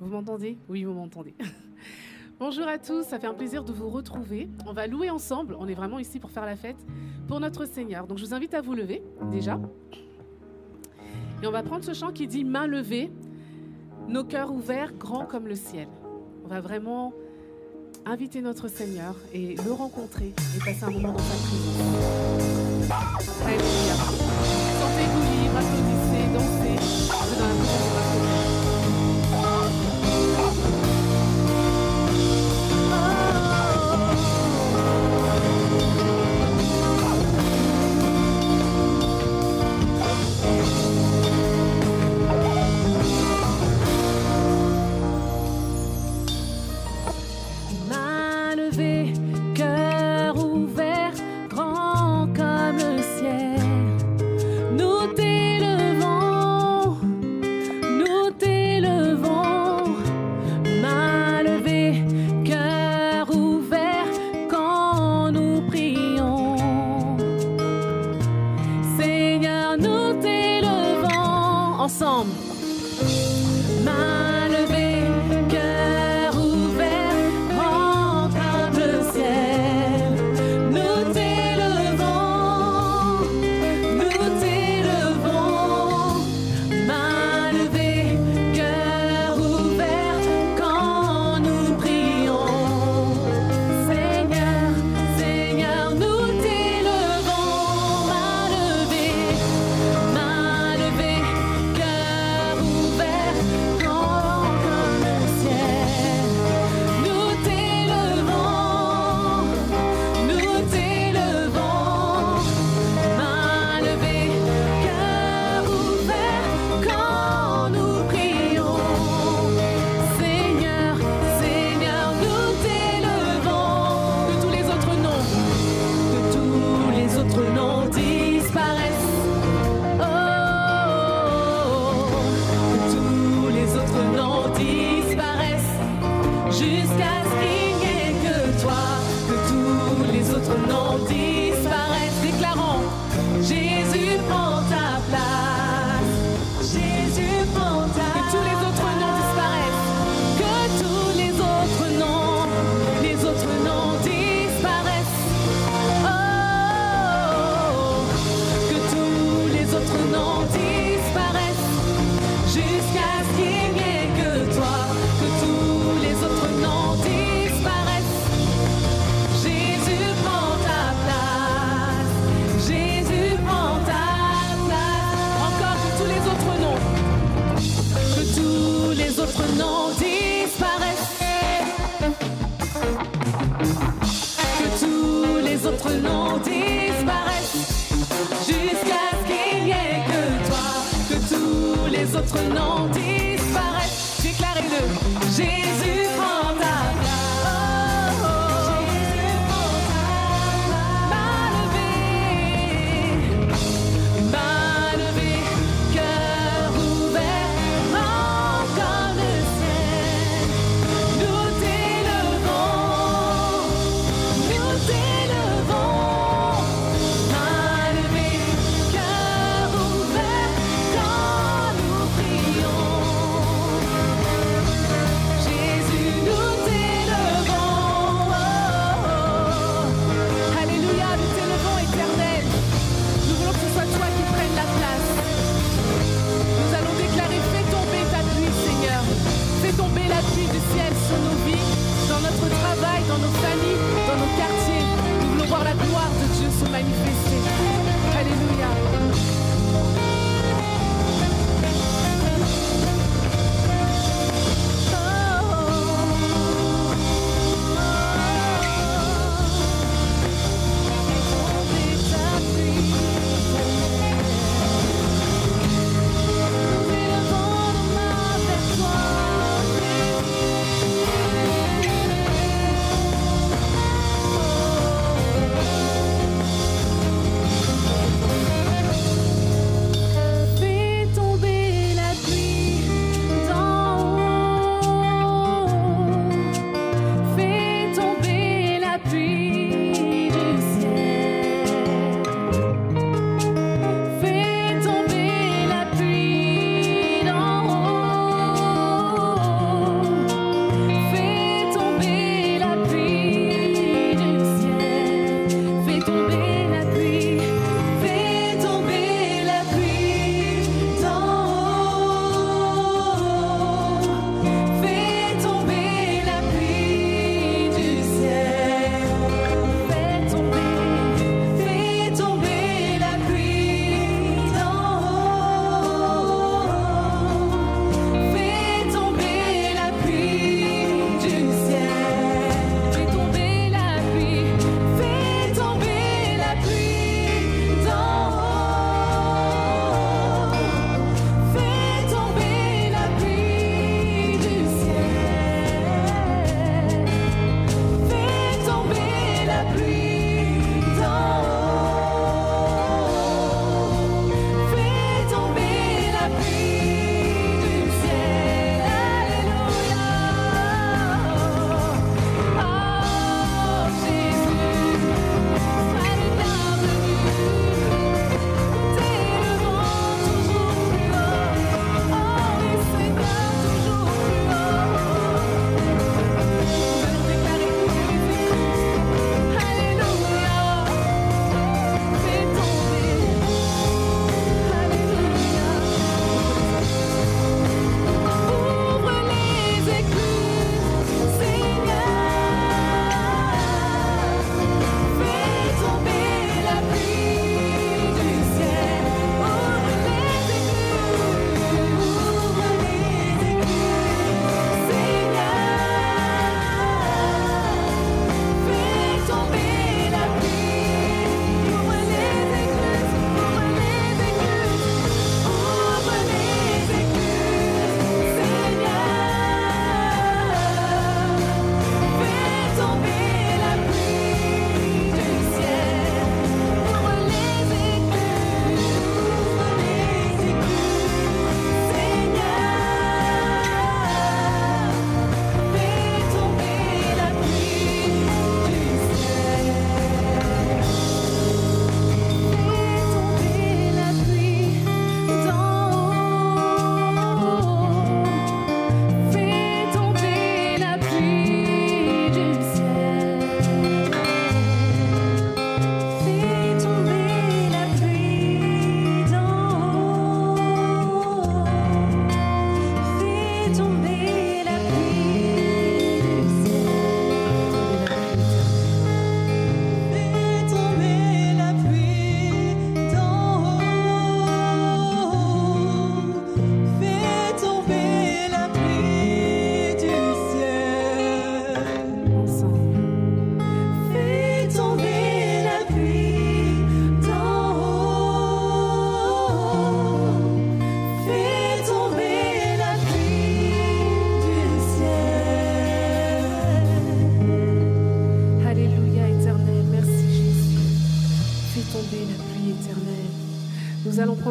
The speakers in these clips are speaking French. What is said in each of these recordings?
Vous m'entendez? Oui, vous m'entendez. Bonjour à tous, ça fait un plaisir de vous retrouver. On va louer ensemble, on est vraiment ici pour faire la fête pour notre Seigneur. Donc je vous invite à vous lever déjà. Et on va prendre ce chant qui dit main levée, nos cœurs ouverts, grands comme le ciel. On va vraiment inviter notre Seigneur et le rencontrer et passer un moment dans sa présence.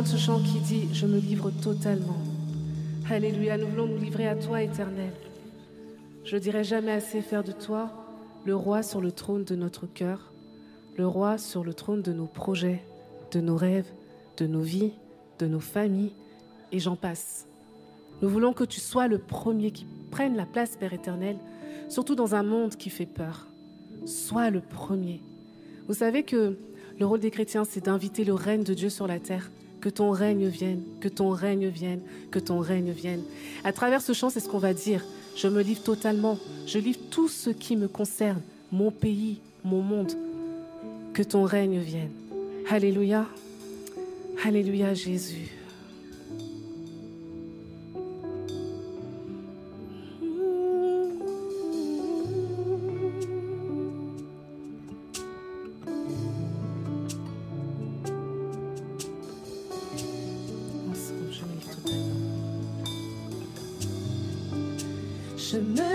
Ce chant qui dit Je me livre totalement. Alléluia, nous voulons nous livrer à toi, éternel. Je dirai jamais assez faire de toi le roi sur le trône de notre cœur, le roi sur le trône de nos projets, de nos rêves, de nos vies, de nos familles, et j'en passe. Nous voulons que tu sois le premier qui prenne la place, Père éternel, surtout dans un monde qui fait peur. Sois le premier. Vous savez que le rôle des chrétiens, c'est d'inviter le règne de Dieu sur la terre. Que ton règne vienne, que ton règne vienne, que ton règne vienne. À travers ce chant, c'est ce qu'on va dire. Je me livre totalement. Je livre tout ce qui me concerne, mon pays, mon monde. Que ton règne vienne. Alléluia. Alléluia Jésus. Je me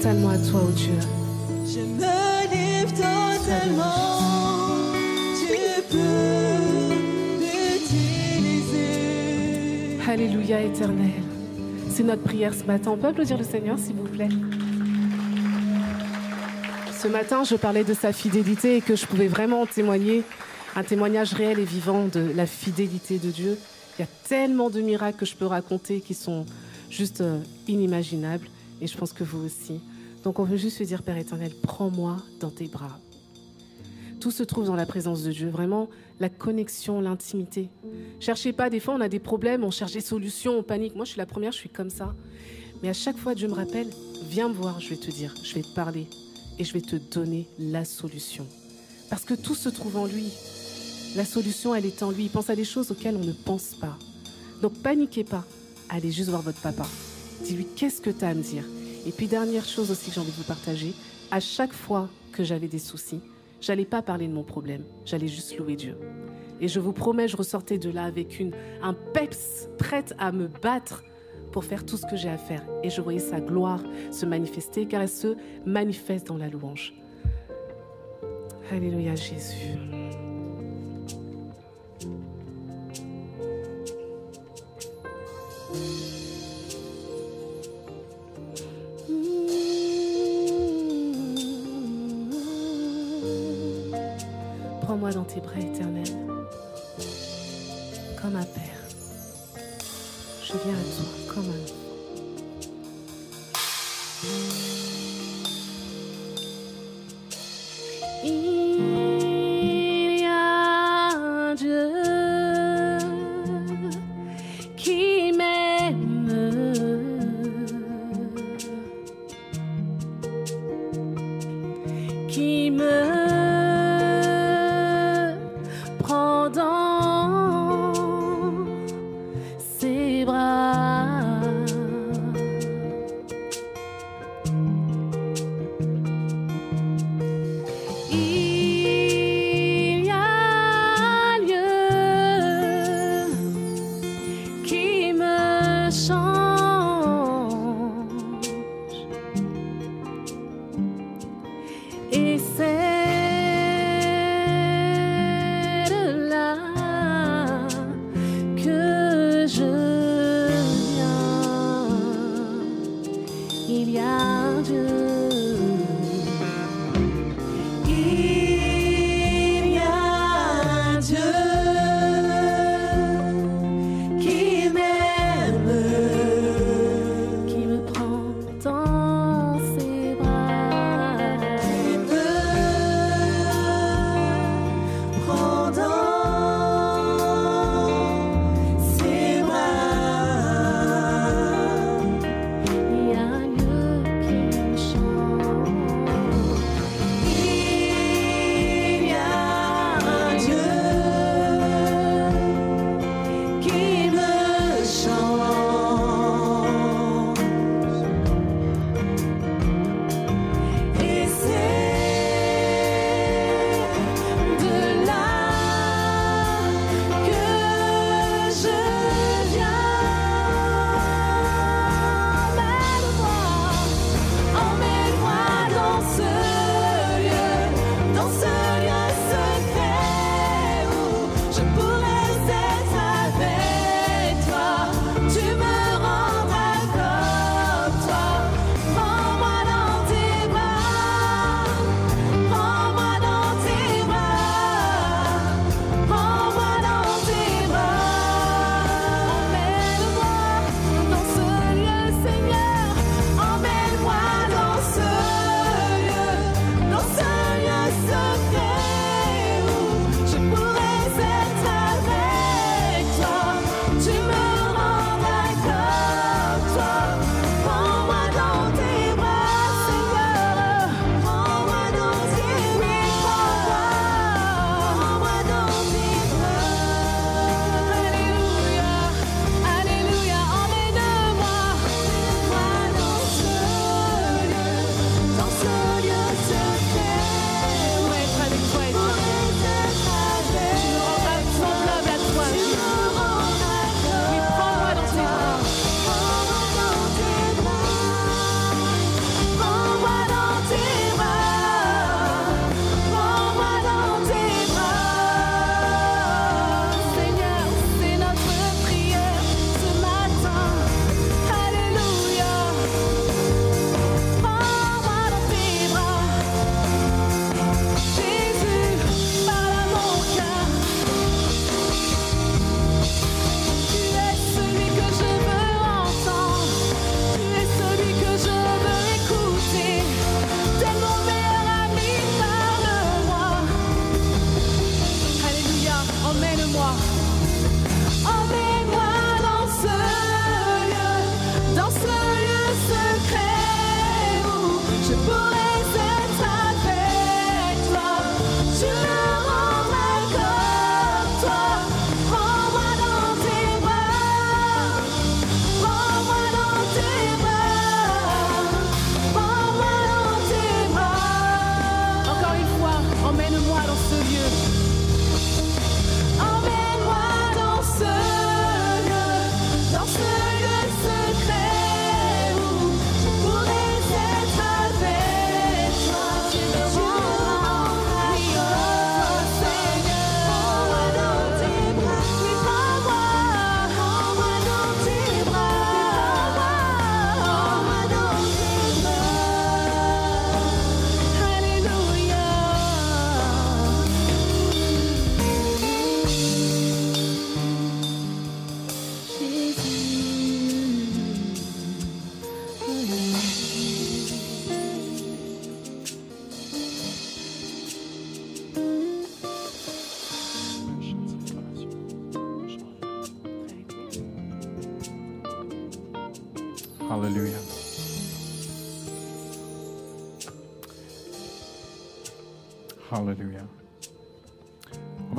totalement à toi, ô Dieu. Je me livre totalement. Tu peux m'utiliser. Alléluia, éternel. C'est notre prière ce matin. On peut applaudir le Seigneur, s'il vous plaît? Ce matin, je parlais de sa fidélité et que je pouvais vraiment témoigner, un témoignage réel et vivant de la fidélité de Dieu. Il y a tellement de miracles que je peux raconter qui sont juste euh, inimaginables et je pense que vous aussi. Donc on veut juste se dire, Père éternel, prends-moi dans tes bras. Tout se trouve dans la présence de Dieu, vraiment la connexion, l'intimité. Cherchez pas, des fois on a des problèmes, on cherche des solutions, on panique. Moi je suis la première, je suis comme ça. Mais à chaque fois Dieu me rappelle, viens me voir, je vais te dire, je vais te parler et je vais te donner la solution. Parce que tout se trouve en lui. La solution, elle est en lui. Il pense à des choses auxquelles on ne pense pas. Donc paniquez pas. Allez juste voir votre papa. Dis-lui qu'est-ce que tu as à me dire? Et puis dernière chose aussi que j'ai envie de vous partager. À chaque fois que j'avais des soucis, j'allais pas parler de mon problème. J'allais juste louer Dieu. Et je vous promets, je ressortais de là avec une, un peps prête à me battre pour faire tout ce que j'ai à faire. Et je voyais sa gloire se manifester, car elle se manifeste dans la louange. Alléluia Jésus. Tes bras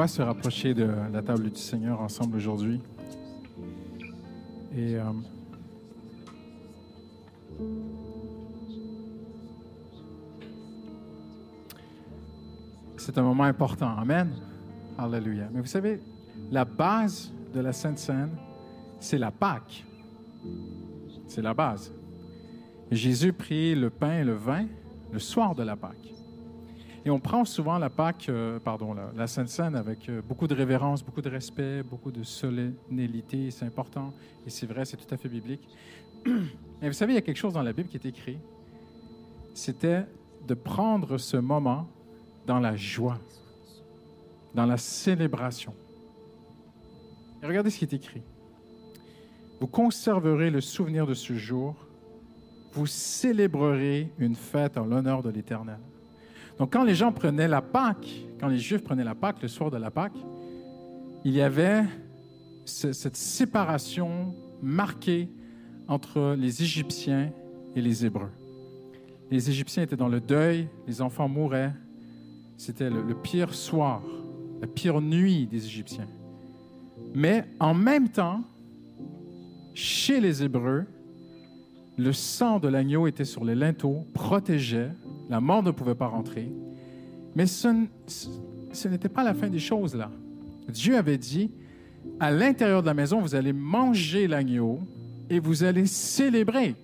Se rapprocher de la table du Seigneur ensemble aujourd'hui. Euh, c'est un moment important. Amen. Hallelujah. Mais vous savez, la base de la Sainte Seine, c'est la Pâque. C'est la base. Jésus prit le pain et le vin le soir de la Pâque. Et on prend souvent la Pâque, euh, pardon, la, la Sainte Seine avec euh, beaucoup de révérence, beaucoup de respect, beaucoup de solennité. C'est important et c'est vrai, c'est tout à fait biblique. Et vous savez, il y a quelque chose dans la Bible qui est écrit. C'était de prendre ce moment dans la joie, dans la célébration. Et regardez ce qui est écrit. Vous conserverez le souvenir de ce jour. Vous célébrerez une fête en l'honneur de l'Éternel. Donc, quand les gens prenaient la Pâque, quand les Juifs prenaient la Pâque, le soir de la Pâque, il y avait ce- cette séparation marquée entre les Égyptiens et les Hébreux. Les Égyptiens étaient dans le deuil, les enfants mouraient. C'était le, le pire soir, la pire nuit des Égyptiens. Mais en même temps, chez les Hébreux, le sang de l'agneau était sur les linteaux, protégeait, la mort ne pouvait pas rentrer. Mais ce, n'était pas la fin des choses là. Dieu avait dit, à l'intérieur de la maison, vous allez manger l'agneau et vous allez célébrer.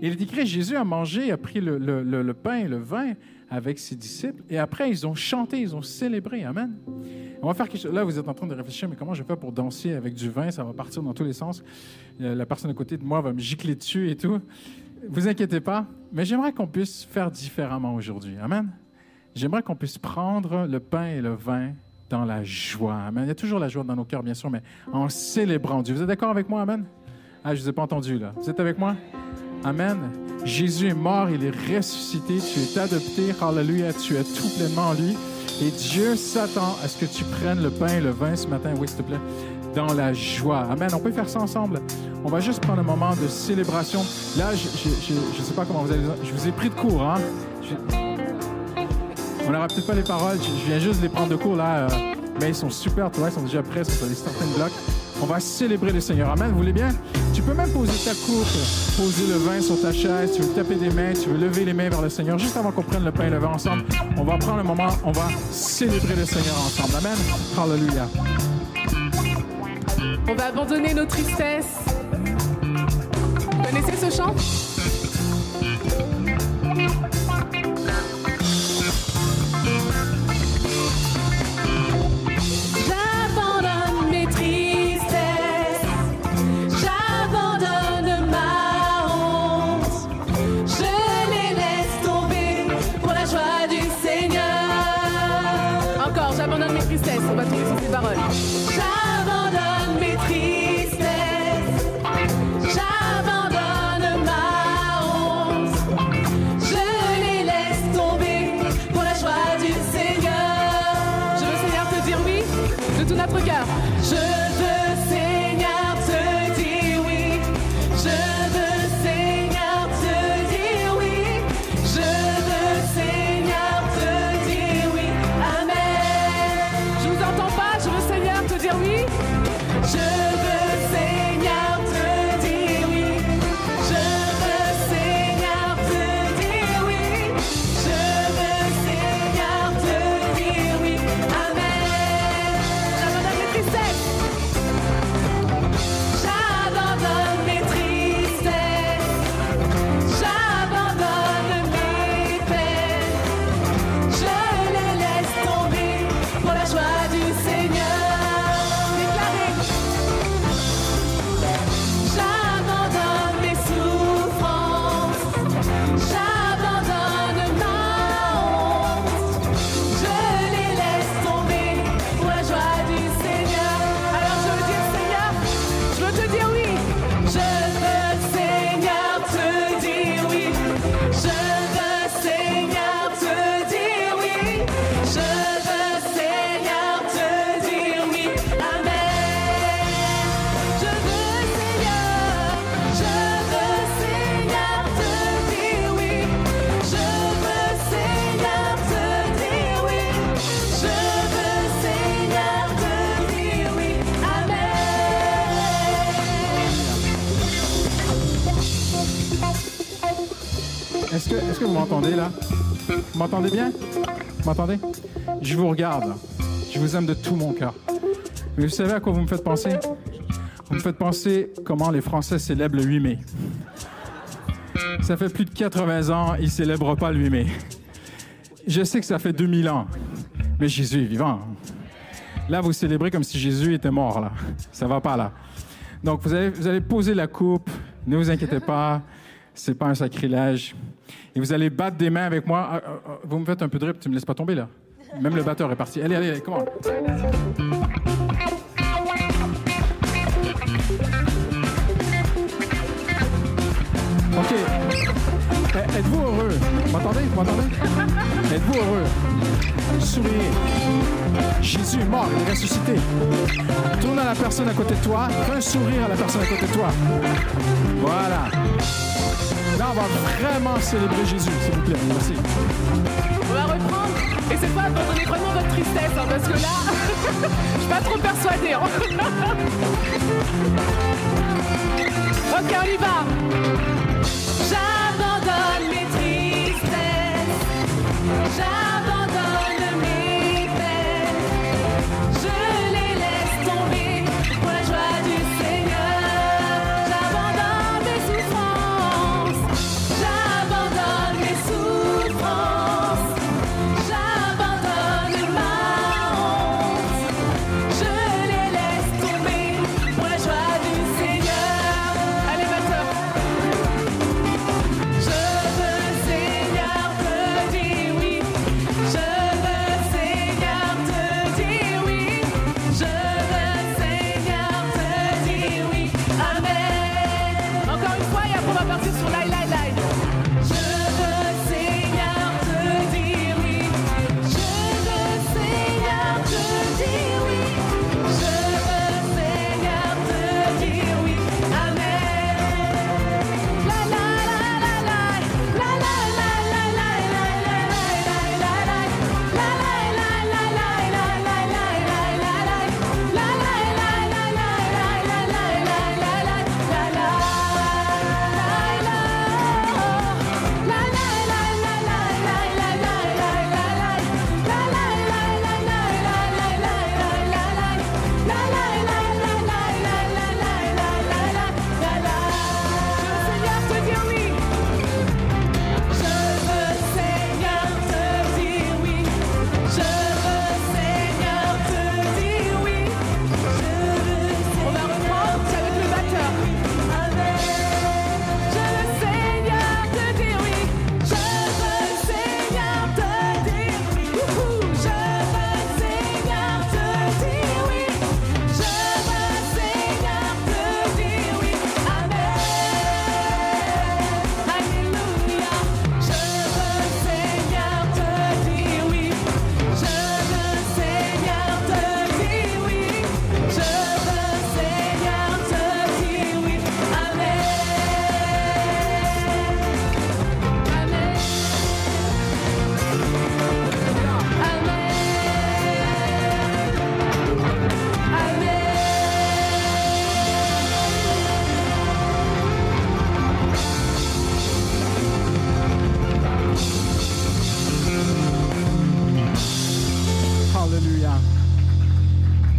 Il est écrit, Jésus a mangé, a pris le, pain et le vin avec ses disciples, et après, ils ont chanté, ils ont célébré. Amen. On va faire. Là, vous êtes en train de réfléchir, mais comment je fais pour danser avec du vin? Ça va partir dans tous les sens. Euh, La personne à côté de moi va me gicler dessus et tout. Vous inquiétez pas, mais j'aimerais qu'on puisse faire différemment aujourd'hui. Amen. J'aimerais qu'on puisse prendre le pain et le vin dans la joie. Amen. Il y a toujours la joie dans nos cœurs, bien sûr, mais en célébrant Dieu. Vous êtes d'accord avec moi? Amen. Ah, je ne vous ai pas entendu, là. Vous êtes avec moi? Amen. Jésus est mort, il est ressuscité, tu es adopté, hallelujah, tu es tout pleinement en lui. Et Dieu s'attend à ce que tu prennes le pain et le vin ce matin, oui, s'il te plaît, dans la joie. Amen. On peut faire ça ensemble. On va juste prendre un moment de célébration. Là, je ne sais pas comment vous allez. Je vous ai pris de court, hein? On n'aura peut-être pas les paroles, je, viens juste les prendre de court là, euh, mais ils sont super, tu vois, ils sont déjà prêts, ils sont sur les starting blocks. On va célébrer le Seigneur. Amen, vous voulez bien? Tu peux même poser ta coupe, poser le vin sur ta chaise, tu veux taper des mains, tu veux lever les mains vers le Seigneur, juste avant qu'on prenne le pain et le vin ensemble. On va prendre un moment, on va célébrer le Seigneur ensemble. Amen. Hallelujah. On va abandonner nos tristesses. Connaissez ce chant? M'entendez là Vous m'entendez bien Vous m'entendez Je vous regarde. Je vous aime de tout mon cœur. Mais vous savez à quoi vous me faites penser? Vous me faites penser comment les Français célèbrent le 8 mai. Ça fait plus de 80 ans, ils ne célèbrent pas le 8 mai. Je sais que ça fait 2000 ans, mais Jésus est vivant. Là, vous célébrez comme si Jésus était mort, là. Ça va pas, là. Donc, vous vous allez poser la coupe. Ne vous inquiétez pas. C'est pas un sacrilège. Et vous allez battre des mains avec moi. Ah, ah, ah, Vous me faites un peu de rip, tu me laisses pas tomber, là. Même le batteur est parti. Allez, allez, allez, comment OK. Eh, Êtes-vous heureux? Vous m'entendez? Vous m'entendez? Êtes-vous heureux? Souriez. Jésus est mort, il est ressuscité. Tourne à la personne à côté de toi. Fais un sourire à la personne à côté de toi. Voilà. Là, on va vraiment célébrer Jésus, s'il vous plaît. Merci. On va reprendre. Et cette fois, abandonnez vraiment votre tristesse, hein, parce que là, je suis pas trop persuadée. hein. ok, on y va.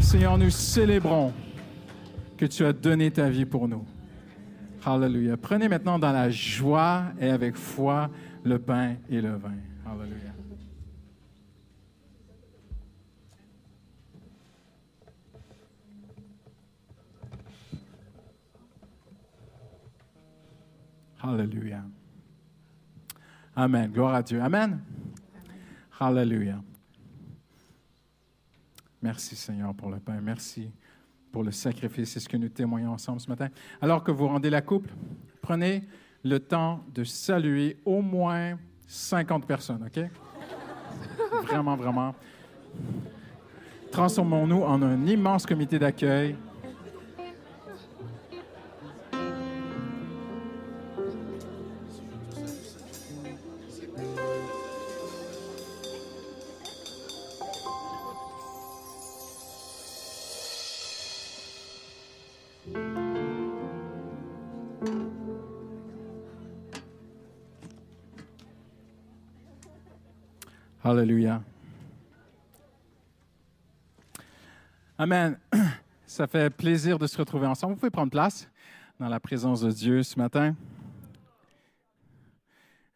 Seigneur, nous célébrons que tu as donné ta vie pour nous. Alléluia. Prenez maintenant dans la joie et avec foi le pain et le vin. Alléluia. Alléluia. Amen. Gloire à Dieu. Amen. Alléluia. Merci Seigneur pour le pain. Merci pour le sacrifice. C'est ce que nous témoignons ensemble ce matin. Alors que vous rendez la coupe, prenez le temps de saluer au moins 50 personnes, OK? Vraiment, vraiment. Transformons-nous en un immense comité d'accueil. Alléluia. Amen. Ça fait plaisir de se retrouver ensemble. Vous pouvez prendre place dans la présence de Dieu ce matin.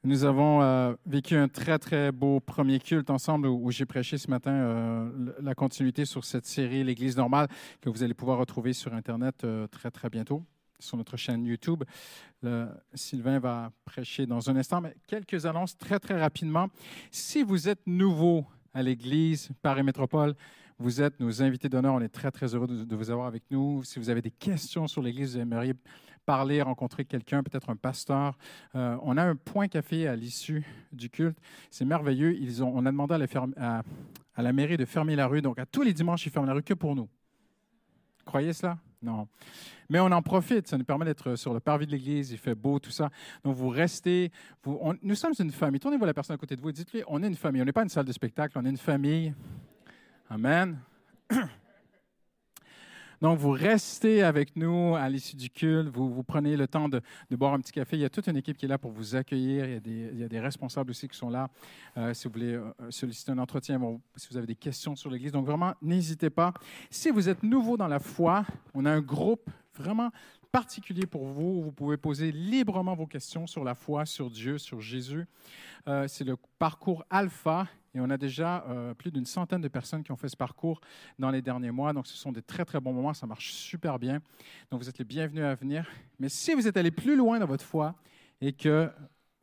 Nous avons euh, vécu un très, très beau premier culte ensemble où, j'ai prêché ce matin euh, la continuité sur cette série, l'Église normale, que vous allez pouvoir retrouver sur Internet euh, très, très bientôt, sur notre chaîne YouTube. Le- Sylvain va prêcher dans un instant, mais quelques annonces très, très rapidement. Si vous êtes nouveau à l'Église Paris Métropole, vous êtes nos invités d'honneur. On est très, très heureux de, vous avoir avec nous. Si vous avez des questions sur l'Église, vous aimeriez parler, rencontrer quelqu'un, peut-être un pasteur, euh, on a un point café à l'issue du culte. C'est merveilleux. Ils ont, on a demandé à la, à la mairie de fermer la rue. Donc, à tous les dimanches, ils ferment la rue que pour nous. Croyez cela? Non. Mais on en profite. Ça nous permet d'être sur le parvis de l'église. Il fait beau, tout ça. Donc, vous restez. Vous, on- nous sommes une famille. Tournez-vous à la personne à côté de vous et dites-lui on est une famille. On n'est pas une salle de spectacle. On est une famille. Amen. Donc, vous restez avec nous à l'issue du culte. Vous, prenez le temps de, boire un petit café. Il y a toute une équipe qui est là pour vous accueillir. Il y a des, responsables aussi qui sont là. Euh, si vous voulez euh, solliciter un entretien, si vous avez des questions sur l'Église. Donc, vraiment, n'hésitez pas. Si vous êtes nouveau dans la foi, on a un groupe vraiment particulier pour vous. Vous pouvez poser librement vos questions sur la foi, sur Dieu, sur Jésus. Euh, C'est le parcours Alpha. Et on a déjà euh, plus d'une centaine de personnes qui ont fait ce parcours dans les derniers mois. Donc, ce sont des très, très bons moments. Ça marche super bien. Donc, vous êtes les bienvenus à venir. Mais si vous êtes allé plus loin dans votre foi et que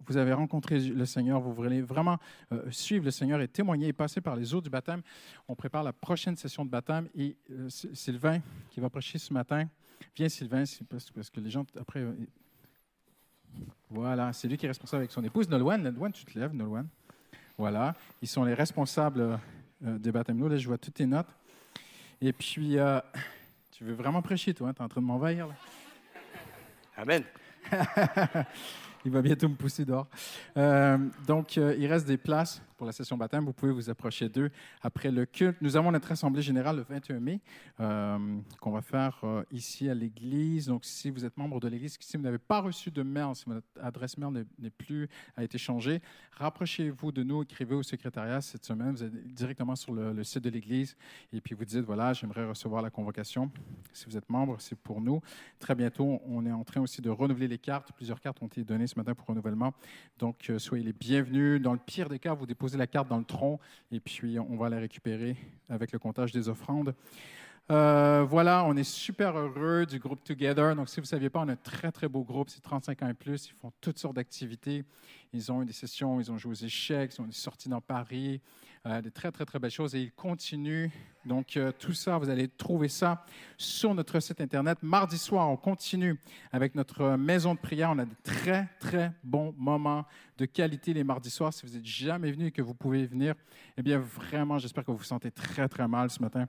vous avez rencontré le Seigneur, vous voulez vraiment euh, suivre le Seigneur et témoigner et passer par les eaux du baptême, on prépare la prochaine session de baptême. Et euh, Sy- Sylvain, qui va prêcher ce matin, viens Sylvain, parce que les gens, après... voilà, c'est lui qui est responsable avec son épouse, Nolwenn. Nolwenn, tu te lèves, Nolwenn. Voilà, ils sont les responsables euh, des baptêmes. Là, je vois toutes tes notes. Et puis, euh, tu veux vraiment prêcher, toi, tu es en train de m'envahir, là. Amen. Il va bientôt me pousser dehors. Euh, donc, euh, il reste des places pour la session baptême. Vous pouvez vous approcher d'eux après le culte. Nous avons notre assemblée générale le 21 mai euh, qu'on va faire euh, ici à l'église. Donc, si vous êtes membre de l'église, si vous n'avez pas reçu de mail, si votre adresse mail n'est- plus, a été changée, rapprochez-vous de nous, écrivez au secrétariat cette semaine. Vous êtes directement sur le, le site de l'église et puis vous dites, voilà, j'aimerais recevoir la convocation. Si vous êtes membre, c'est pour nous. Très bientôt, on est en train aussi de renouveler les cartes. Plusieurs cartes ont été données ce matin pour renouvellement. Donc, euh, soyez les bienvenus. Dans le pire des cas, vous déposez la carte dans le tronc et puis on va la récupérer avec le comptage des offrandes. Euh, voilà, on est super heureux du groupe Together. Donc, si vous ne saviez pas, on a un très, très beau groupe. C'est 35 ans et plus. Ils font toutes sortes d'activités. Ils ont eu des sessions, ils ont joué aux échecs, ils ont des sorties dans Paris, euh, des très, très, très belles choses. Et ils continuent. Donc, euh, tout ça, vous allez trouver ça sur notre site Internet. Mardi soir, on continue avec notre maison de prière. On a des très, très bons moments de qualité les mardis soirs. Si vous n'êtes jamais venu et que vous pouvez venir, eh bien, vraiment, j'espère que vous vous sentez très, très mal ce matin.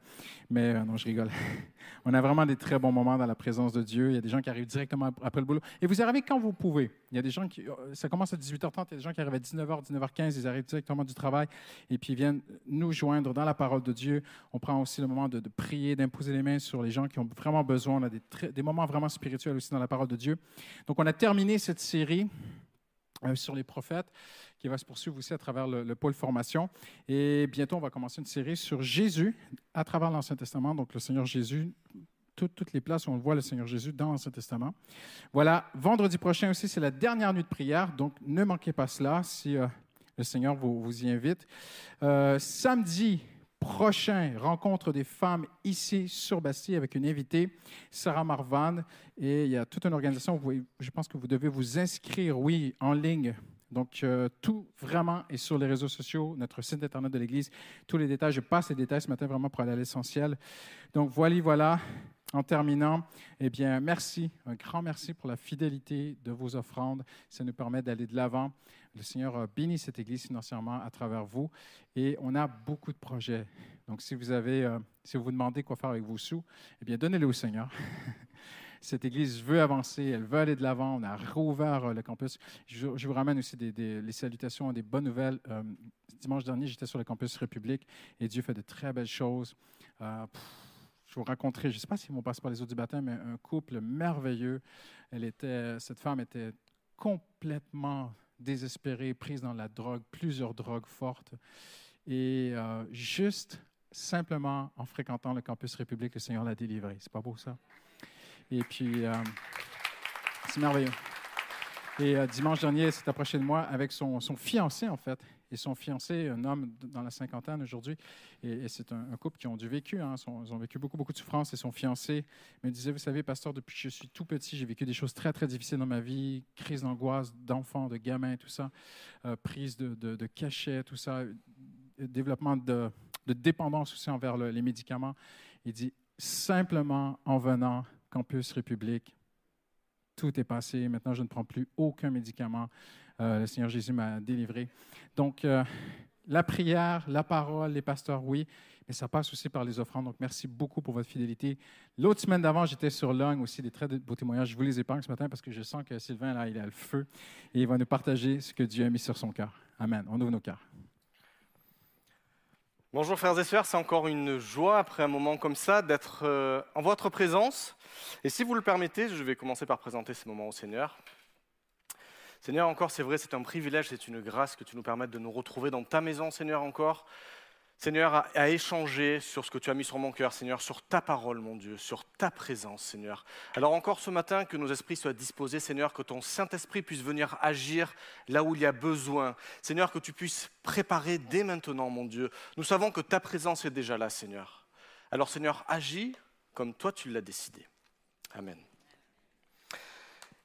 Mais euh, non, je rigole. On a vraiment des très bons moments dans la présence de Dieu. Il y a des gens qui arrivent directement ap- après le boulot. Et vous arrivez quand vous pouvez. Il y a des gens qui. euh, Ça commence à 18h30, il y a des gens qui arrivent à 19h, 19h15, ils arrivent directement du travail et puis ils viennent nous joindre dans la parole de Dieu. On prend aussi le moment de, prier, d'imposer les mains sur les gens qui ont vraiment besoin. On a des, moments vraiment spirituels aussi dans la parole de Dieu. Donc, on a terminé cette série euh, sur les prophètes qui va se poursuivre aussi à travers le, le pôle formation. Et bientôt, on va commencer une série sur Jésus à travers l'Ancien Testament. Donc, le Seigneur Jésus, toutes, les places où on voit le Seigneur Jésus dans l'Ancien Testament. Voilà, vendredi prochain aussi, c'est la dernière nuit de prière. Donc, ne manquez pas cela si euh, le Seigneur vous, vous y invite. Euh, samedi prochain, rencontre des femmes ici sur Bastille avec une invitée, Sarah Marvan. Et il y a toute une organisation. Je pense que vous devez vous inscrire, oui, en ligne. Donc, euh, tout vraiment est sur les réseaux sociaux, notre site Internet de l'Église. Tous les détails, je passe les détails ce matin vraiment pour aller à l'essentiel. Donc, voilà, voilà. En terminant, eh bien, merci, un grand merci pour la fidélité de vos offrandes. Ça nous permet d'aller de l'avant. Le Seigneur a béni cette Église financièrement à travers vous et on a beaucoup de projets. Donc, si vous avez, euh, si vous demandez quoi faire avec vos sous, eh bien, donnez-les au Seigneur. Cette Église veut avancer, elle veut aller de l'avant. On a rouvert euh, le campus. Je, vous ramène aussi des, salutations, des bonnes nouvelles. Euh, dimanche dernier, j'étais sur le campus République et Dieu fait de très belles choses. Euh, je vous raconterai, je ne sais pas s'ils vont passer par les eaux du baptême, mais un couple merveilleux. Elle était, cette femme était complètement désespérée, prise dans la drogue, plusieurs drogues fortes. Et euh, juste simplement en fréquentant le campus République, le Seigneur l'a délivré. C'est pas beau ça? Et puis, euh, c'est merveilleux. Et euh, dimanche dernier, il s'est approché de moi avec son, son fiancé, en fait. Et son fiancé, un homme dans la cinquantaine aujourd'hui, et, c'est un, couple qui ont du vécu, hein, ils ont vécu beaucoup, beaucoup de souffrance. Et son fiancé me disait, vous savez, pasteur, depuis que je suis tout petit, j'ai vécu des choses très, très difficiles dans ma vie, crise d'angoisse d'enfants, de gamins, tout ça, euh, prise de, de, de cachets, tout ça, euh, développement de, dépendance aussi envers le- les médicaments. Il dit, simplement en venant Campus République, tout est passé. Maintenant, je ne prends plus aucun médicament. Euh, le Seigneur Jésus m'a délivré. Donc, euh, la prière, la parole, les pasteurs, oui, mais ça passe aussi par les offrandes. Donc, merci beaucoup pour votre fidélité. L'autre semaine d'avant, j'étais sur Logne aussi, des très beaux témoignages. Je vous les épargne ce matin parce que je sens que Sylvain, là, il a le feu et il va nous partager ce que Dieu a mis sur son cœur. Amen. On ouvre nos cœurs. Bonjour frères et sœurs, c'est encore une joie après un moment comme ça d'être euh, en votre présence. Et si vous le permettez, je vais commencer par présenter ce moment au Seigneur. Seigneur, encore, c'est vrai, c'est un privilège, c'est une grâce que tu nous permettes de nous retrouver dans ta maison, Seigneur, encore. Seigneur, à, échanger sur ce que tu as mis sur mon cœur, Seigneur, sur ta parole, mon Dieu, sur ta présence, Seigneur. Alors encore ce matin, que nos esprits soient disposés, Seigneur, que ton Saint-Esprit puisse venir agir là où il y a besoin. Seigneur, que tu puisses préparer dès maintenant, mon Dieu. Nous savons que ta présence est déjà là, Seigneur. Alors, Seigneur, agis comme toi tu l'as décidé. Amen.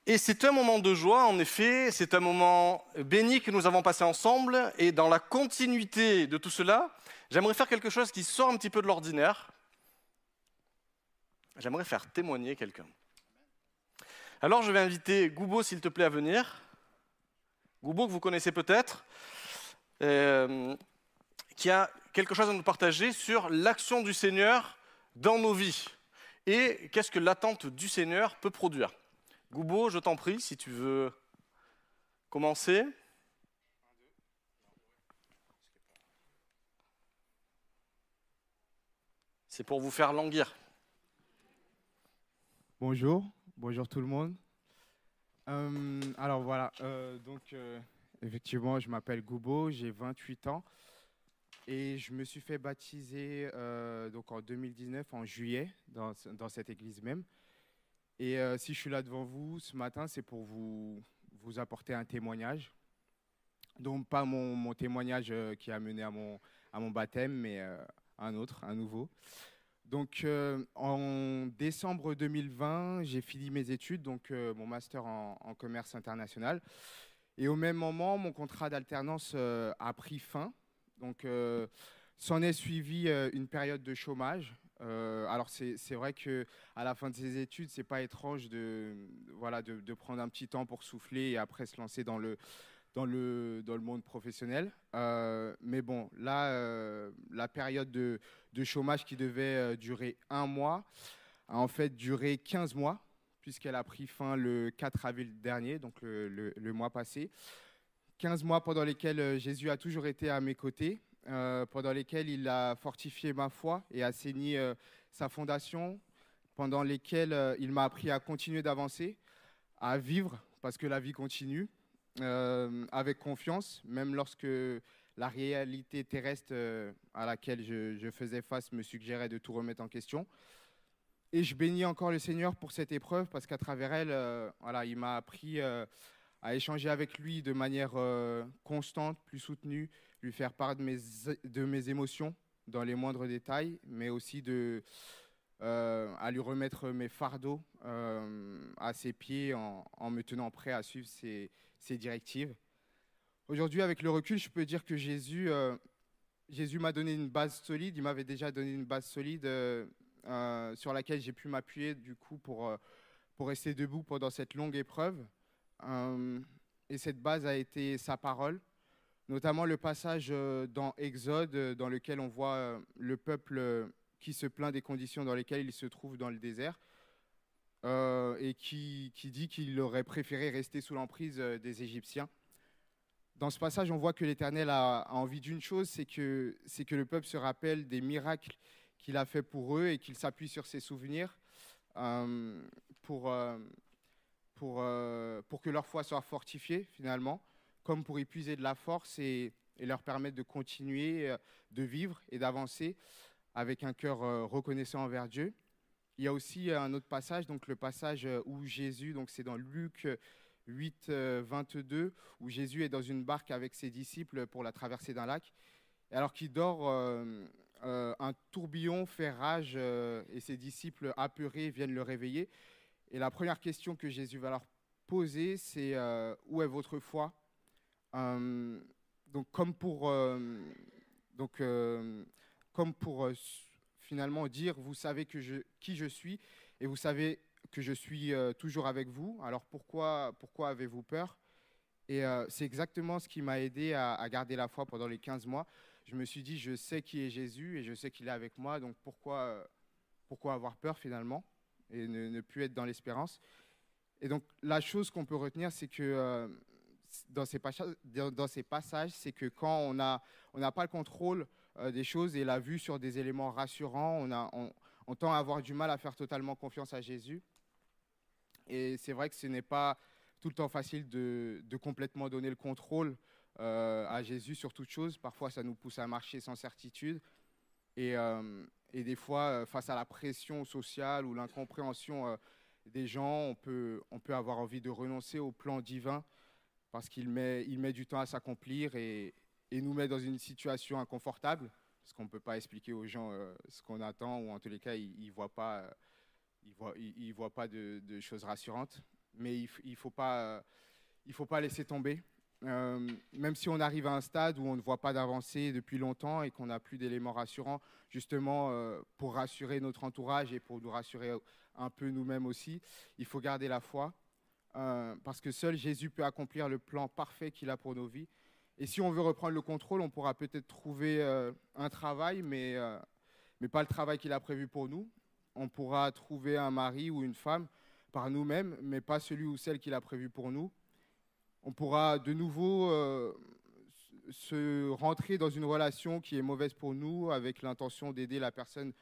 Et c'est un moment de joie, en effet, c'est un moment béni que nous avons passé ensemble. Et dans la continuité de tout cela, j'aimerais faire quelque chose qui sort un petit peu de l'ordinaire. J'aimerais faire témoigner quelqu'un. Alors je vais inviter Goubo, s'il te plaît, à venir. Goubo, que vous connaissez peut-être, euh, qui a quelque chose à nous partager sur l'action du Seigneur dans nos vies et qu'est-ce que l'attente du Seigneur peut produire. Goubo, je t'en prie, si tu veux commencer. C'est pour vous faire languir. Bonjour, bonjour tout le monde. Euh, alors voilà, euh, donc euh, effectivement, je m'appelle Goubo, j'ai 28 ans et je me suis fait baptiser donc en 2019, en juillet, dans cette église même. Et euh, si je suis là devant vous ce matin, c'est pour vous, vous apporter un témoignage. Donc pas mon, mon témoignage euh, qui a mené à mon, à mon baptême, mais euh, un autre, un nouveau. Donc, en décembre 2020, j'ai fini mes études, donc mon master en, en commerce international. Et au même moment, mon contrat d'alternance a pris fin. Donc, s'en est suivi une période de chômage. Euh, alors, c'est vrai que à la fin de ses études, c'est pas étrange de voilà de, prendre un petit temps pour souffler et après se lancer dans le dans le dans le monde professionnel. Euh, mais bon, là, euh, la période de de chômage qui devait durer un mois a en fait duré 15 mois, puisqu'elle a pris fin le 4 avril dernier, donc le, le- mois passé. 15 mois pendant lesquels Jésus a toujours été à mes côtés, pendant lesquels il a fortifié ma foi et assaini euh, sa fondation, pendant lesquels euh, il m'a appris à continuer d'avancer, à vivre, parce que la vie continue, euh, avec confiance, même lorsque la réalité terrestre euh, à laquelle je, faisais face me suggérait de tout remettre en question. Et je bénis encore le Seigneur pour cette épreuve parce qu'à travers elle, euh, voilà, il m'a appris euh, à échanger avec lui de manière euh, constante, plus soutenue, lui faire part de mes, de mes émotions dans les moindres détails, mais aussi de, euh, à lui remettre mes fardeaux euh, à ses pieds en, en me tenant prêt à suivre ses, ses directives. Aujourd'hui, avec le recul, je peux dire que Jésus, euh, Jésus m'a donné une base solide. Il m'avait déjà donné une base solide sur laquelle j'ai pu m'appuyer du coup pour, pour rester debout pendant cette longue épreuve. Et cette base a été sa parole, notamment le passage euh, dans Exode euh, dans lequel on voit euh, le peuple qui se plaint des conditions dans lesquelles il se trouve dans le désert et qui, qui dit qu'il aurait préféré rester sous l'emprise des Égyptiens. Dans ce passage, on voit que l'Éternel a, envie d'une chose, c'est que, que le peuple se rappelle des miracles qu'il a fait pour eux et qu'il s'appuie sur ses souvenirs pour, pour, pour que leur foi soit fortifiée finalement, comme pour y puiser de la force et, leur permettre de continuer euh, de vivre et d'avancer avec un cœur euh, reconnaissant envers Dieu. Il y a aussi euh, un autre passage, donc le passage où Jésus, donc c'est dans Luc euh, 8, euh, 22, où Jésus est dans une barque avec ses disciples pour la traversée d'un lac. Alors qu'il dort, un tourbillon fait rage et ses disciples apeurés viennent le réveiller. Et la première question que Jésus va leur poser, c'est où est votre foi? Donc comme pour, euh, donc, euh, comme pour euh, finalement dire, vous savez qui je suis et vous savez que je suis euh, toujours avec vous. Alors pourquoi, pourquoi avez-vous peur? Et euh, c'est exactement ce qui m'a aidé à, garder la foi pendant les 15 mois. Je me suis dit, je sais qui est Jésus et je sais qu'il est avec moi, donc pourquoi, euh, pourquoi avoir peur finalement et ne, plus être dans l'espérance? Et donc la chose qu'on peut retenir, c'est que euh, dans, ces passages, c'est que quand on n'a pas le contrôle euh, des choses et la vue sur des éléments rassurants, on, tend à avoir du mal à faire totalement confiance à Jésus. Et c'est vrai que ce n'est pas tout le temps facile de, complètement donner le contrôle euh, à Jésus sur toute chose. Parfois, ça nous pousse à marcher sans certitude. Et, euh, des fois, face à la pression sociale ou l'incompréhension des gens, on peut avoir envie de renoncer au plan divin parce qu'il met, du temps à s'accomplir et, nous met dans une situation inconfortable parce qu'on ne peut pas expliquer aux gens euh, ce qu'on attend ou en tous les cas, ils ne voient pas, ils voient, pas de, choses rassurantes. Mais il ne faut, pas, faut pas laisser tomber. Euh, même si on arrive à un stade où on ne voit pas d'avancée depuis longtemps et qu'on n'a plus d'éléments rassurants, justement euh, pour rassurer notre entourage et pour nous rassurer un peu nous-mêmes aussi, il faut garder la foi. Euh, parce que seul Jésus peut accomplir le plan parfait qu'il a pour nos vies. Et si on veut reprendre le contrôle, on pourra peut-être trouver euh, un travail, mais, euh, mais pas le travail qu'il a prévu pour nous. On pourra trouver un mari ou une femme par nous-mêmes, mais pas celui ou celle qu'il a prévu pour nous. On pourra de nouveau se rentrer dans une relation qui est mauvaise pour nous avec l'intention d'aider la personne,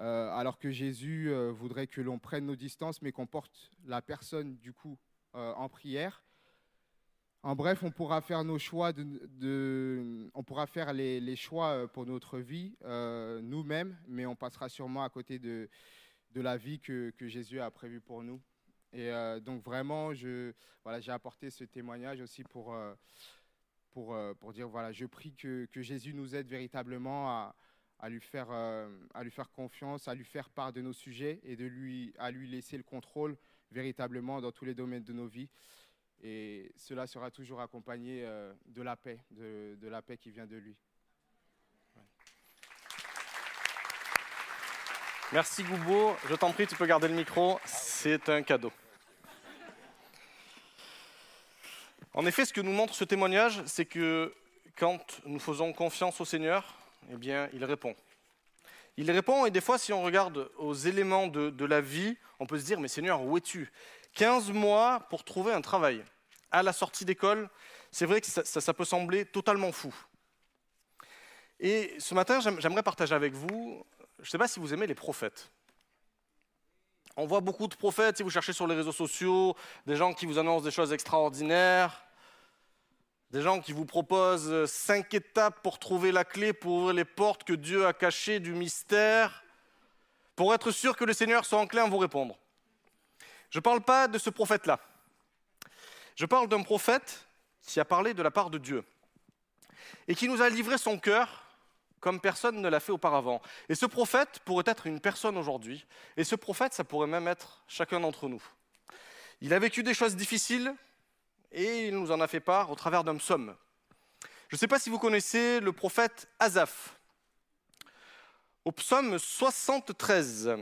euh, alors que Jésus euh, voudrait que l'on prenne nos distances, mais qu'on porte la personne du coup euh, en prière. En bref, on pourra faire nos choix, on pourra faire les, choix pour notre vie nous-mêmes, mais on passera sûrement à côté de, de la vie que, que Jésus a prévue pour nous. Et donc vraiment, je, voilà, j'ai apporté ce témoignage aussi pour, pour, pour dire, voilà, je prie que, que Jésus nous aide véritablement à, à, lui faire, euh, à lui faire confiance, à lui faire part de nos sujets et de lui, à lui laisser le contrôle véritablement dans tous les domaines de nos vies. Et cela sera toujours accompagné euh, de la paix, de, de la paix qui vient de lui. Merci Goubo. Je t'en prie, tu peux garder le micro. C'est un cadeau. En effet, ce que nous montre ce témoignage, c'est que quand nous faisons confiance au Seigneur, eh bien, il répond. Il répond, et des fois, si on regarde aux éléments de, de la vie, on peut se dire, mais Seigneur, où es-tu? 15 mois pour trouver un travail. À la sortie d'école, c'est vrai que ça, ça- peut sembler totalement fou. Et ce matin, j'aime- j'aimerais partager avec vous, je ne sais pas si vous aimez les prophètes. On voit beaucoup de prophètes, si vous cherchez sur les réseaux sociaux, des gens qui vous annoncent des choses extraordinaires, des gens qui vous proposent euh, cinq étapes pour trouver la clé pour ouvrir les portes que Dieu a cachées du mystère, pour être sûr que le Seigneur soit enclin à vous répondre. Je ne parle pas de ce prophète-là. Je parle d'un prophète qui a parlé de la part de Dieu et qui nous a livré son cœur comme personne ne l'a fait auparavant. Et ce prophète pourrait être une personne aujourd'hui, et ce prophète, ça pourrait même être chacun d'entre nous. Il a vécu des choses difficiles, et il nous en a fait part au travers d'un psaume. Je ne sais pas si vous connaissez le prophète Asaph. Au psaume 73,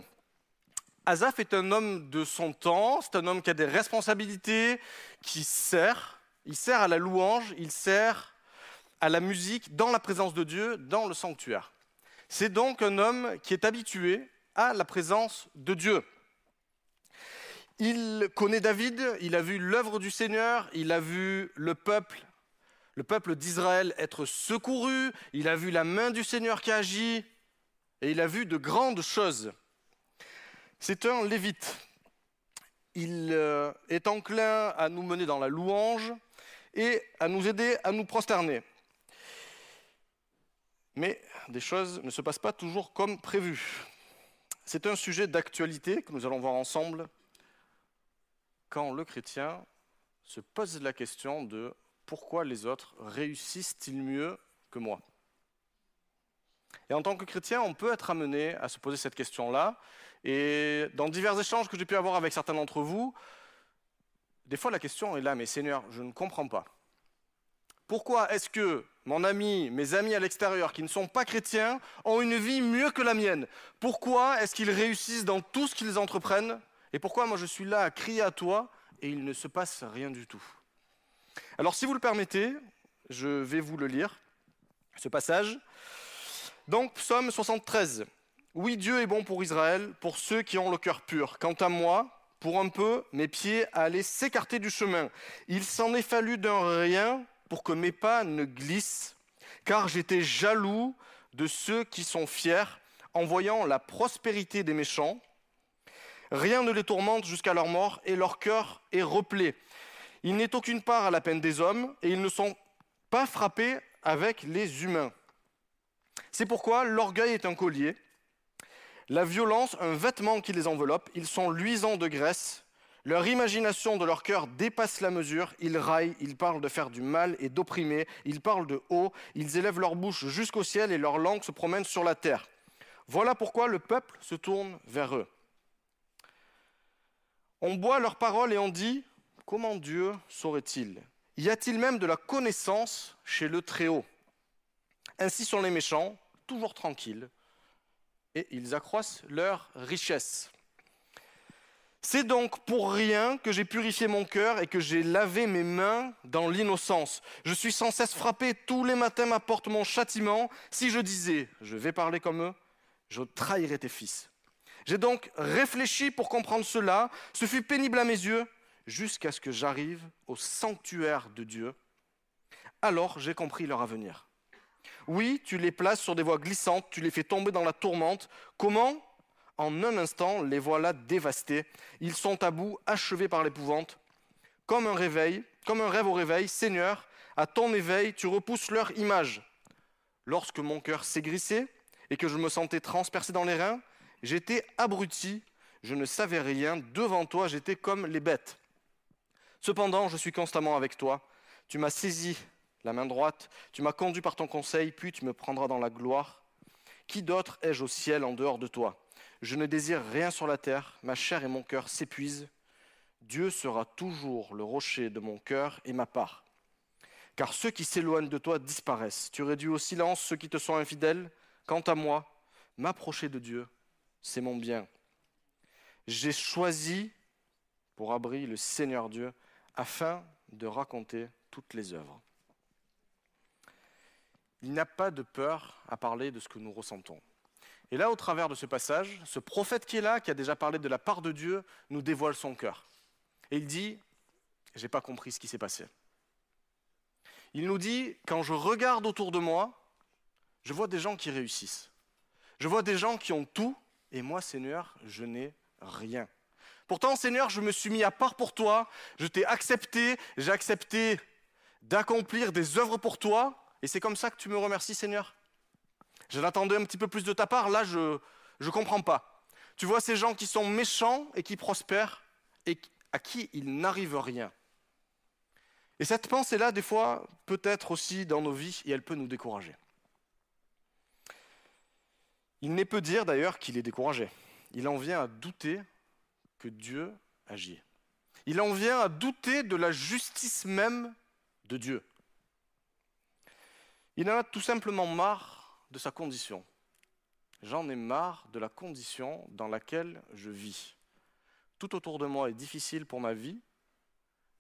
Asaph est un homme de son temps, c'est un homme qui a des responsabilités, qui sert, il sert à la louange, il sert à la musique dans la présence de Dieu, dans le sanctuaire. C'est donc un homme qui est habitué à la présence de Dieu. Il connaît David, il a vu l'œuvre du Seigneur, il a vu le peuple, le peuple d'Israël être secouru, il a vu la main du Seigneur qui agit, et il a vu de grandes choses. C'est un lévite. Il euh, est enclin à nous mener dans la louange et à nous aider à nous prosterner. Mais des choses ne se passent pas toujours comme prévu. C'est un sujet d'actualité que nous allons voir ensemble quand le chrétien se pose la question de pourquoi les autres réussissent-ils mieux que moi Et en tant que chrétien, on peut être amené à se poser cette question-là. Et dans divers échanges que j'ai pu avoir avec certains d'entre vous, des fois la question est là, mais Seigneur, je ne comprends pas. Pourquoi est-ce que mon ami, mes amis à l'extérieur qui ne sont pas chrétiens ont une vie mieux que la mienne? Pourquoi est-ce qu'ils réussissent dans tout ce qu'ils entreprennent? Et pourquoi moi je suis là à crier à toi et il ne se passe rien du tout? Alors si vous le permettez, je vais vous le lire, ce passage. Donc psaume 73. Oui, Dieu est bon pour Israël, pour ceux qui ont le cœur pur. Quant à moi, pour un peu, mes pieds allaient s'écarter du chemin. Il s'en est fallu d'un rien pour que mes pas ne glissent, car j'étais jaloux de ceux qui sont fiers en voyant la prospérité des méchants. Rien ne les tourmente jusqu'à leur mort et leur cœur est replé. Il n'est aucune part à la peine des hommes et ils ne sont pas frappés avec les humains. C'est pourquoi l'orgueil est un collier, la violence un vêtement qui les enveloppe, ils sont luisants de graisse, leur imagination de leur cœur dépasse la mesure, ils raillent, ils parlent de faire du mal et d'opprimer, ils parlent de haut, ils élèvent leur bouche jusqu'au ciel et leur langue se promène sur la terre. Voilà pourquoi le peuple se tourne vers eux. On boit leurs paroles et on dit, comment Dieu saurait-il? Y a-t-il même de la connaissance chez le Très-Haut? Ainsi sont les méchants, toujours tranquilles, et ils accroissent leur richesse. C'est donc pour rien que j'ai purifié mon cœur et que j'ai lavé mes mains dans l'innocence. Je suis sans cesse frappé, tous les matins m'apportent mon châtiment. Si je disais, je vais parler comme eux, je trahirais tes fils. J'ai donc réfléchi pour comprendre cela. Ce fut pénible à mes yeux jusqu'à ce que j'arrive au sanctuaire de Dieu. Alors j'ai compris leur avenir. Oui, tu les places sur des voies glissantes, tu les fais tomber dans la tourmente. Comment? En un instant, les voilà dévastés. Ils sont à bout, achevés par l'épouvante. Comme un réveil, comme un rêve au réveil, Seigneur, à ton éveil, tu repousses leur image. Lorsque mon cœur s'aigrissait et que je me sentais transpercé dans les reins, j'étais abruti, je ne savais rien, devant toi j'étais comme les bêtes. Cependant, je suis constamment avec toi. Tu m'as saisi la main droite, tu m'as conduit par ton conseil, puis tu me prendras dans la gloire. Qui d'autre ai-je au ciel en dehors de toi? Je ne désire rien sur la terre, ma chair et mon cœur s'épuisent. Dieu sera toujours le rocher de mon cœur et ma part. Car ceux qui s'éloignent de toi disparaissent. Tu réduis au silence ceux qui te sont infidèles. Quant à moi, m'approcher de Dieu, c'est mon bien. J'ai choisi pour abri le Seigneur Dieu afin de raconter toutes les œuvres. Il n'y a pas de peur à parler de ce que nous ressentons. Et là, au travers de ce passage, ce prophète qui est là, qui a déjà parlé de la part de Dieu, nous dévoile son cœur. Et il dit, j'ai pas compris ce qui s'est passé. Il nous dit, quand je regarde autour de moi, je vois des gens qui réussissent. Je vois des gens qui ont tout, et moi, Seigneur, je n'ai rien. Pourtant, Seigneur, je me suis mis à part pour toi, je t'ai accepté, j'ai accepté d'accomplir des œuvres pour toi, et c'est comme ça que tu me remercies, Seigneur. Je l'attendais un petit peu plus de ta part, là, je ne comprends pas. Tu vois ces gens qui sont méchants et qui prospèrent, et à qui il n'arrive rien. Et cette pensée-là, des fois, peut être aussi dans nos vies, et elle peut nous décourager. Il n'est peu dire d'ailleurs qu'il est découragé. Il en vient à douter que Dieu agit. Il en vient à douter de la justice même de Dieu. Il en a tout simplement marre de sa condition. J'en ai marre de la condition dans laquelle je vis. Tout autour de moi est difficile pour ma vie,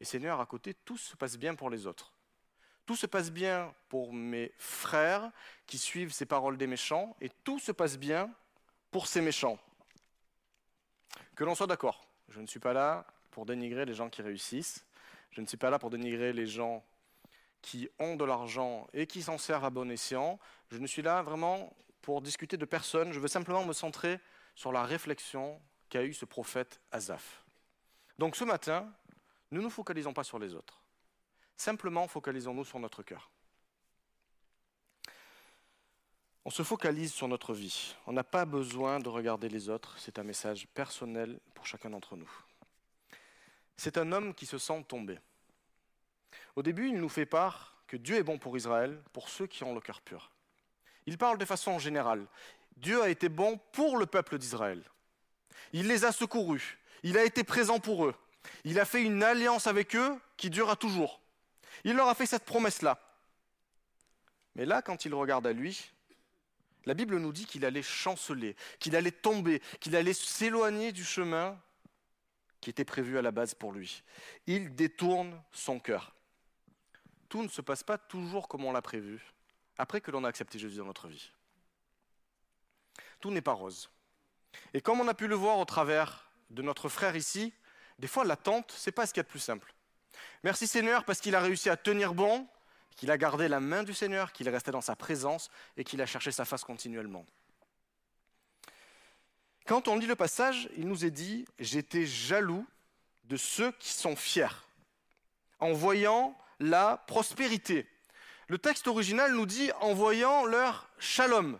et Seigneur, à côté, tout se passe bien pour les autres. Tout se passe bien pour mes frères qui suivent ces paroles des méchants, et tout se passe bien pour ces méchants. Que l'on soit d'accord, je ne suis pas là pour dénigrer les gens qui réussissent, je ne suis pas là pour dénigrer les gens qui ont de l'argent et qui s'en servent à bon escient. Je ne suis là vraiment pour discuter de personne, je veux simplement me centrer sur la réflexion qu'a eue ce prophète Azaph. Donc ce matin, nous ne nous focalisons pas sur les autres. Simplement, focalisons-nous sur notre cœur. On se focalise sur notre vie. On n'a pas besoin de regarder les autres. C'est un message personnel pour chacun d'entre nous. C'est un homme qui se sent tombé. Au début, il nous fait part que Dieu est bon pour Israël, pour ceux qui ont le cœur pur. Il parle de façon générale. Dieu a été bon pour le peuple d'Israël. Il les a secourus. Il a été présent pour eux. Il a fait une alliance avec eux qui durera toujours. Il leur a fait cette promesse-là. Mais là, quand il regarde à lui, la Bible nous dit qu'il allait chanceler, qu'il allait tomber, qu'il allait s'éloigner du chemin qui était prévu à la base pour lui. Il détourne son cœur. Tout ne se passe pas toujours comme on l'a prévu après que l'on a accepté Jésus dans notre vie. Tout n'est pas rose. Et comme on a pu le voir au travers de notre frère ici, des fois l'attente, c'est pas ce qu'il y a de plus simple. Merci Seigneur parce qu'il a réussi à tenir bon, qu'il a gardé la main du Seigneur, qu'il est resté dans sa présence et qu'il a cherché sa face continuellement. Quand on lit le passage, il nous est dit J'étais jaloux de ceux qui sont fiers, en voyant la prospérité. Le texte original nous dit en voyant leur shalom.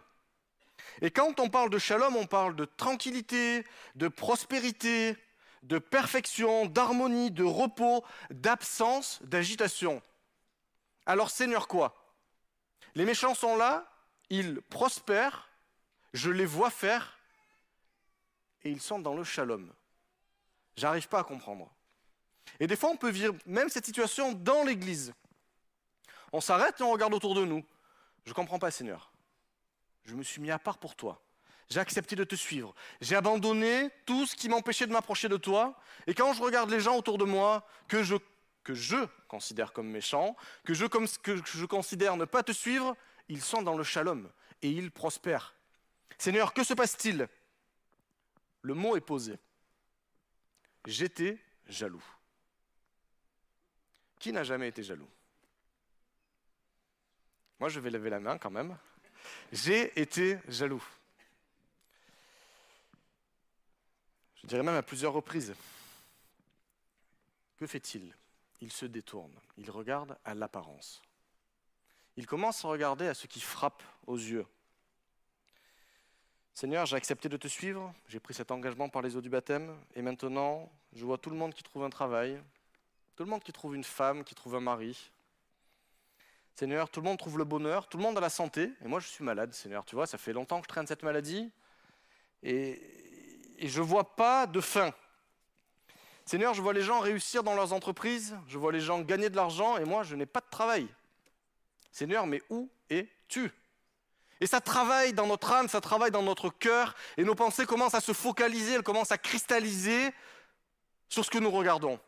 Et quand on parle de shalom, on parle de tranquillité, de prospérité, de perfection, d'harmonie, de repos, d'absence, d'agitation. Alors Seigneur quoi? Les méchants sont là, ils prospèrent, je les vois faire, et ils sont dans le shalom. J'arrive pas à comprendre. Et des fois, on peut vivre même cette situation dans l'Église. On s'arrête et on regarde autour de nous. Je ne comprends pas, Seigneur. Je me suis mis à part pour toi. J'ai accepté de te suivre. J'ai abandonné tout ce qui m'empêchait de m'approcher de toi. Et quand je regarde les gens autour de moi, que je, que je considère comme méchants, que je, comme, que je considère ne pas te suivre, ils sont dans le shalom et ils prospèrent. Seigneur, que se passe-t-il? Le mot est posé. J'étais jaloux. Qui n'a jamais été jaloux? Moi, je vais lever la main quand même. J'ai été jaloux. Je dirais même à plusieurs reprises. Que fait-il? Il se détourne, il regarde à l'apparence. Il commence à regarder à ce qui frappe aux yeux. Seigneur, j'ai accepté de te suivre, j'ai pris cet engagement par les eaux du baptême, et maintenant, je vois tout le monde qui trouve un travail, tout le monde qui trouve une femme, qui trouve un mari. Seigneur, tout le monde trouve le bonheur, tout le monde a la santé, et moi je suis malade, Seigneur, tu vois, ça fait longtemps que je traîne cette maladie, et, et je ne vois pas de fin. Seigneur, je vois les gens réussir dans leurs entreprises, je vois les gens gagner de l'argent, et moi je n'ai pas de travail. Seigneur, mais où es-tu? Et ça travaille dans notre âme, ça travaille dans notre cœur, et nos pensées commencent à se focaliser, elles commencent à cristalliser sur ce que nous regardons.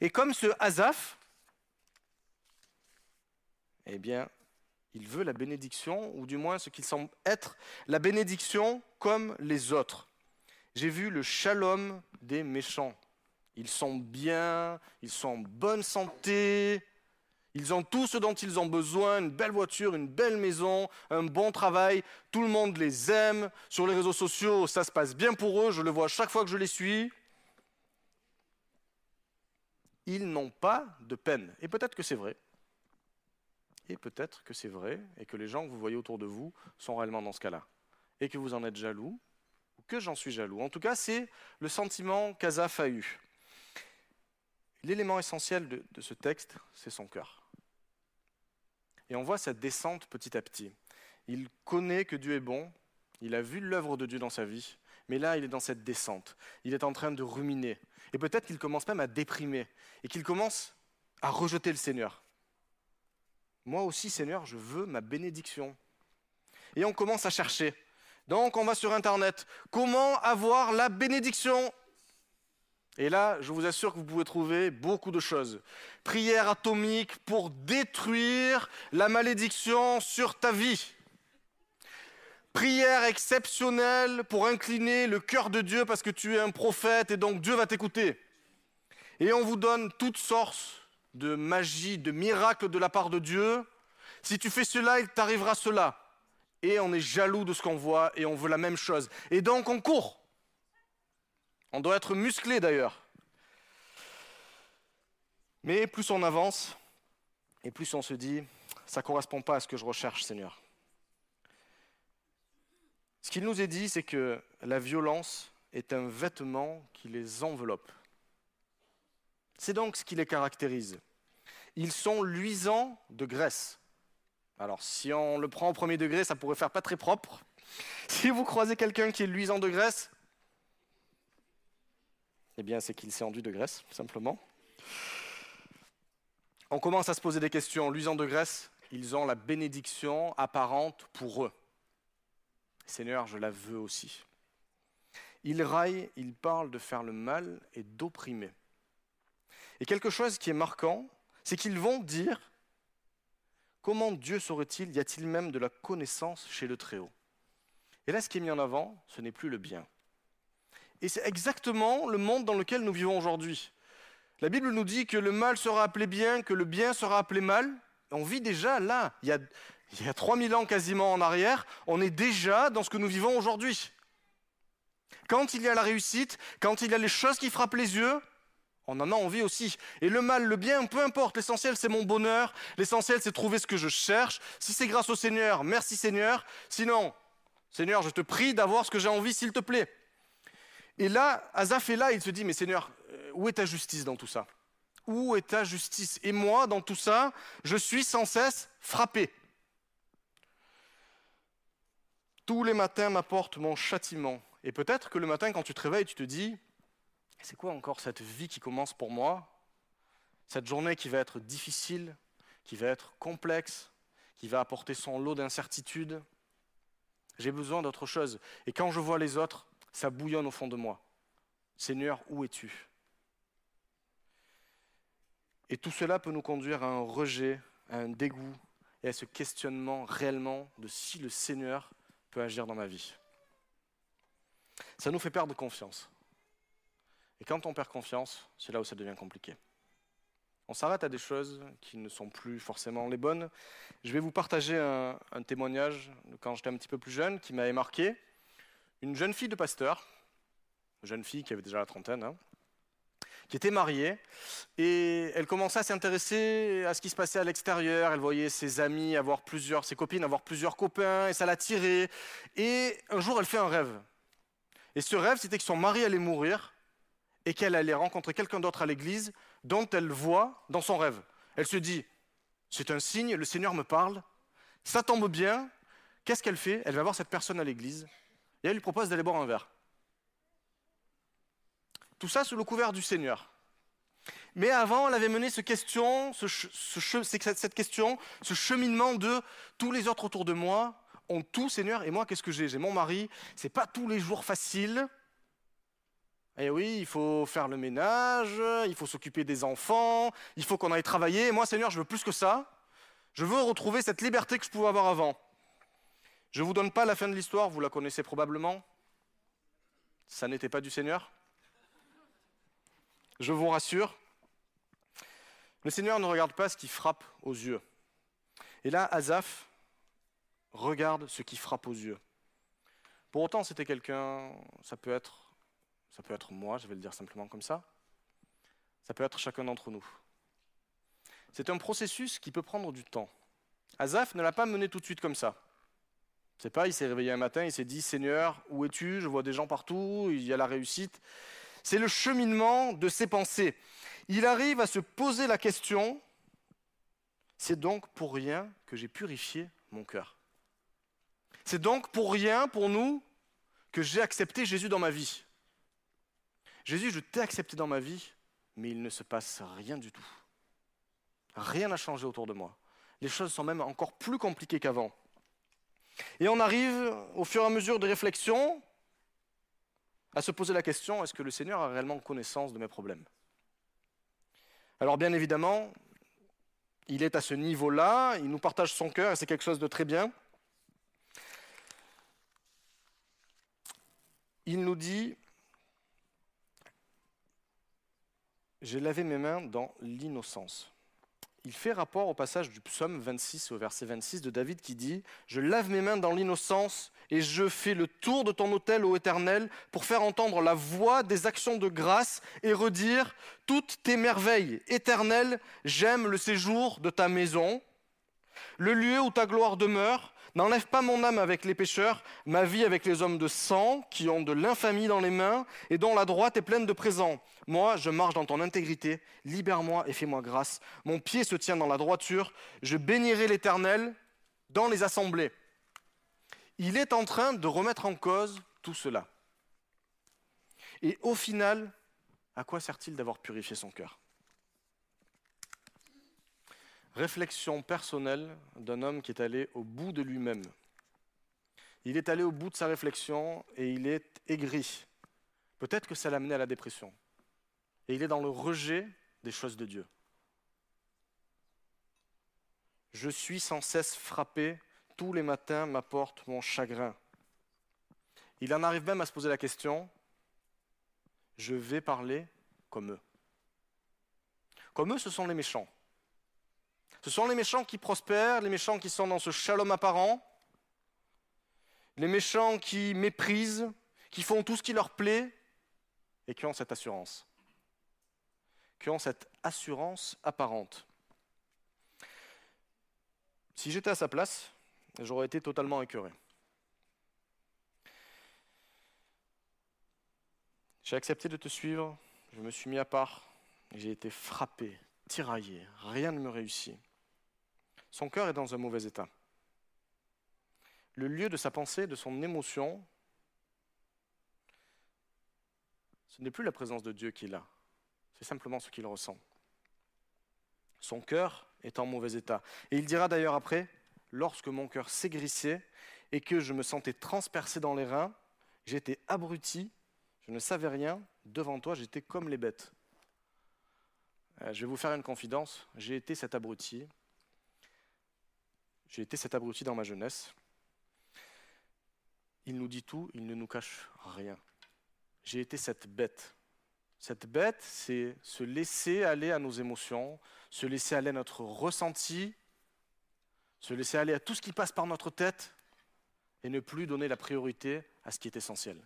Et comme ce Azaph, eh bien, il veut la bénédiction, ou du moins ce qu'il semble être la bénédiction comme les autres. J'ai vu le shalom des méchants. Ils sont bien, ils sont en bonne santé, ils ont tout ce dont ils ont besoin, une belle voiture, une belle maison, un bon travail, tout le monde les aime. Sur les réseaux sociaux, ça se passe bien pour eux, je le vois chaque fois que je les suis. Ils n'ont pas de peine. Et peut-être que c'est vrai. Et peut-être que c'est vrai, et que les gens que vous voyez autour de vous sont réellement dans ce cas-là. Et que vous en êtes jaloux, ou que j'en suis jaloux. En tout cas, c'est le sentiment qu'Azaph a eu. L'élément essentiel de, ce texte, c'est son cœur. Et on voit cette descente petit à petit. Il connaît que Dieu est bon, il a vu l'œuvre de Dieu dans sa vie, mais là, il est dans cette descente. Il est en train de ruminer. Et peut-être qu'il commence même à déprimer, et qu'il commence à rejeter le Seigneur. Moi aussi, Seigneur, je veux ma bénédiction. Et on commence à chercher. Donc, on va sur Internet. Comment avoir la bénédiction? Et là, je vous assure que vous pouvez trouver beaucoup de choses. Prière atomique pour détruire la malédiction sur ta vie. Prière exceptionnelle pour incliner le cœur de Dieu parce que tu es un prophète et donc Dieu va t'écouter. Et on vous donne toutes sortes de magie, de miracles de la part de Dieu. Si tu fais cela, il t'arrivera cela. Et on est jaloux de ce qu'on voit et on veut la même chose. Et donc on court. On doit être musclé d'ailleurs. Mais plus on avance, et plus on se dit, ça ne correspond pas à ce que je recherche, Seigneur. Ce qu'il nous est dit, c'est que la violence est un vêtement qui les enveloppe. C'est donc ce qui les caractérise. Ils sont luisants de graisse. Alors, si on le prend au premier degré, ça pourrait faire pas très propre. Si vous croisez quelqu'un qui est luisant de graisse, eh bien, c'est qu'il s'est enduit de graisse, simplement. On commence à se poser des questions. Luisant de graisse, ils ont la bénédiction apparente pour eux. Seigneur, je la veux aussi. Ils raillent, ils parlent de faire le mal et d'opprimer. Et quelque chose qui est marquant, c'est qu'ils vont dire Comment Dieu saurait-il Y a-t-il même de la connaissance chez le Très-Haut? Et là, ce qui est mis en avant, ce n'est plus le bien. Et c'est exactement le monde dans lequel nous vivons aujourd'hui. La Bible nous dit que le mal sera appelé bien, que le bien sera appelé mal. On vit déjà là, il y a, il y a 3000 ans quasiment en arrière, on est déjà dans ce que nous vivons aujourd'hui. Quand il y a la réussite, quand il y a les choses qui frappent les yeux, on en a envie aussi. Et le mal, le bien, peu importe, l'essentiel c'est mon bonheur, l'essentiel c'est trouver ce que je cherche. Si c'est grâce au Seigneur, merci Seigneur. Sinon, Seigneur, je te prie d'avoir ce que j'ai envie, s'il te plaît. Et là, Azaph est là, il se dit, mais Seigneur, euh, où est ta justice dans tout ça? Où est ta justice? Et moi, dans tout ça, je suis sans cesse frappé. Tous les matins m'apportent mon châtiment. Et peut-être que le matin, quand tu te réveilles, tu te dis, c'est quoi encore cette vie qui commence pour moi? Cette journée qui va être difficile, qui va être complexe, qui va apporter son lot d'incertitudes. J'ai besoin d'autre chose. Et quand je vois les autres, ça bouillonne au fond de moi. Seigneur, où es-tu? Et tout cela peut nous conduire à un rejet, à un dégoût et à ce questionnement réellement de si le Seigneur peut agir dans ma vie. Ça nous fait perdre confiance. Et quand on perd confiance, c'est là où ça devient compliqué. On s'arrête à des choses qui ne sont plus forcément les bonnes. Je vais vous partager un, témoignage de quand j'étais un petit peu plus jeune qui m'avait marqué. Une jeune fille de pasteur, une jeune fille qui avait déjà la trentaine, hein, qui était mariée, et elle commençait à s'intéresser à ce qui se passait à l'extérieur. Elle voyait ses amis avoir plusieurs, ses copines avoir plusieurs copains, et ça la tirait. Et un jour, elle fait un rêve. Et ce rêve, c'était que son mari allait mourir et qu'elle allait rencontrer quelqu'un d'autre à l'église dont elle voit dans son rêve. Elle se dit, c'est un signe, le Seigneur me parle, ça tombe bien. Qu'est-ce qu'elle fait? Elle va voir cette personne à l'église et elle lui propose d'aller boire un verre. Tout ça sous le couvert du Seigneur. Mais avant, elle avait mené ce cette question, ce cheminement de tous les autres autour de moi ont tout, Seigneur, et moi, qu'est-ce que j'ai? J'ai mon mari, c'est pas tous les jours facile. Et oui, il faut faire le ménage, il faut s'occuper des enfants, il faut qu'on aille travailler. Moi, Seigneur, je veux plus que ça. Je veux retrouver cette liberté que je pouvais avoir avant. Je ne vous donne pas la fin de l'histoire, vous la connaissez probablement. Ça n'était pas du Seigneur. Je vous rassure, le Seigneur ne regarde pas ce qui frappe aux yeux. Et là, Azaph regarde ce qui frappe aux yeux. Pour autant, c'était quelqu'un, ça peut être ça peut être moi, je vais le dire simplement comme ça. Ça peut être chacun d'entre nous. C'est un processus qui peut prendre du temps. Azaph ne l'a pas mené tout de suite comme ça. C'est pas, il s'est réveillé un matin, il s'est dit Seigneur, où es-tu? Je vois des gens partout, il y a la réussite. C'est le cheminement de ses pensées. Il arrive à se poser la question c'est donc pour rien que j'ai purifié mon cœur. C'est donc pour rien pour nous que j'ai accepté Jésus dans ma vie. Jésus, je t'ai accepté dans ma vie, mais il ne se passe rien du tout. Rien n'a changé autour de moi. Les choses sont même encore plus compliquées qu'avant. Et on arrive, au fur et à mesure des réflexions, à se poser la question, est-ce que le Seigneur a réellement connaissance de mes problèmes? Alors bien évidemment, il est à ce niveau-là, il nous partage son cœur, et c'est quelque chose de très bien. Il nous dit, J'ai lavé mes mains dans l'innocence. Il fait rapport au passage du psaume 26 au verset 26 de David qui dit Je lave mes mains dans l'innocence et je fais le tour de ton autel, ô Éternel, pour faire entendre la voix des actions de grâce et redire toutes tes merveilles. Éternel, j'aime le séjour de ta maison. le lieu où ta gloire demeure. N'enlève pas mon âme avec les pécheurs, ma vie avec les hommes de sang, qui ont de l'infamie dans les mains, et dont la droite est pleine de présents. Moi, je marche dans ton intégrité, libère-moi et fais-moi grâce. Mon pied se tient dans la droiture, je bénirai l'Éternel dans les assemblées. Il est en train de remettre en cause tout cela. Et au final, à quoi sert-il d'avoir purifié son cœur? Réflexion personnelle d'un homme qui est allé au bout de lui-même. Il est allé au bout de sa réflexion et il est aigri. Peut-être que ça l'a amené à la dépression. Et il est dans le rejet des choses de Dieu. Je suis sans cesse frappé, tous les matins m'apporte mon chagrin. Il en arrive même à se poser la question, je vais parler comme eux. Comme eux, ce sont les méchants. Ce sont les méchants qui prospèrent, les méchants qui sont dans ce shalom apparent, les méchants qui méprisent, qui font tout ce qui leur plaît et qui ont cette assurance. Qui ont cette assurance apparente. Si j'étais à sa place, j'aurais été totalement écœuré. J'ai accepté de te suivre, je me suis mis à part, j'ai été frappé, tiraillé, rien ne me réussit. Son cœur est dans un mauvais état. Le lieu de sa pensée, de son émotion, ce n'est plus la présence de Dieu qui est là, c'est simplement ce qu'il ressent. Son cœur est en mauvais état. Et il dira d'ailleurs après, lorsque mon cœur s'aigrissait et que je me sentais transpercé dans les reins, j'étais abruti, je ne savais rien, devant toi j'étais comme les bêtes. Euh, je vais vous faire une confidence, j'ai été cet abruti, j'ai été cet abruti dans ma jeunesse. Il nous dit tout, il ne nous cache rien. J'ai été cette bête. Cette bête, c'est se laisser aller à nos émotions, se laisser aller à notre ressenti, se laisser aller à tout ce qui passe par notre tête et ne plus donner la priorité à ce qui est essentiel.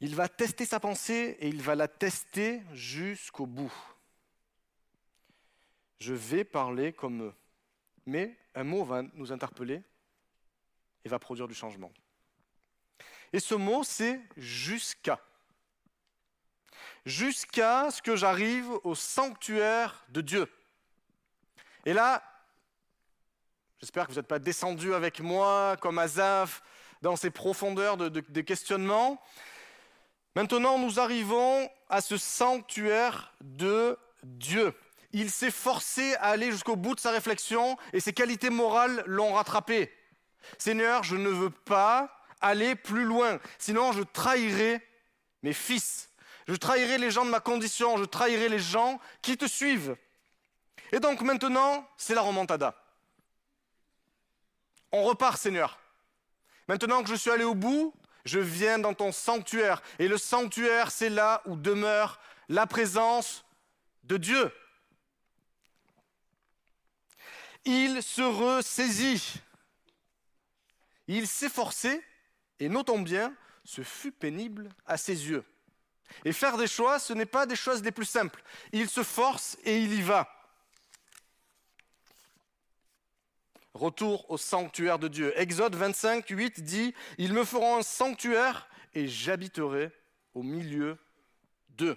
Il va tester sa pensée et il va la tester jusqu'au bout. Je vais parler comme eux. Mais un mot va nous interpeller et va produire du changement. Et ce mot, c'est jusqu'à. Jusqu'à ce que j'arrive au sanctuaire de Dieu. Et là, j'espère que vous n'êtes pas descendu avec moi, comme Azaf, dans ces profondeurs de, de, de questionnement. Maintenant, nous arrivons à ce sanctuaire de Dieu. Il s'est forcé à aller jusqu'au bout de sa réflexion et ses qualités morales l'ont rattrapé. Seigneur, je ne veux pas aller plus loin, sinon je trahirai mes fils. Je trahirai les gens de ma condition, je trahirai les gens qui te suivent. Et donc maintenant, c'est la remontada. On repart, Seigneur. Maintenant que je suis allé au bout, je viens dans ton sanctuaire. Et le sanctuaire, c'est là où demeure la présence de Dieu. Il se ressaisit. Il s'efforçait, et notons bien, ce fut pénible à ses yeux. Et faire des choix, ce n'est pas des choses les plus simples. Il se force et il y va. Retour au sanctuaire de Dieu. Exode 25, 8 dit Ils me feront un sanctuaire et j'habiterai au milieu d'eux.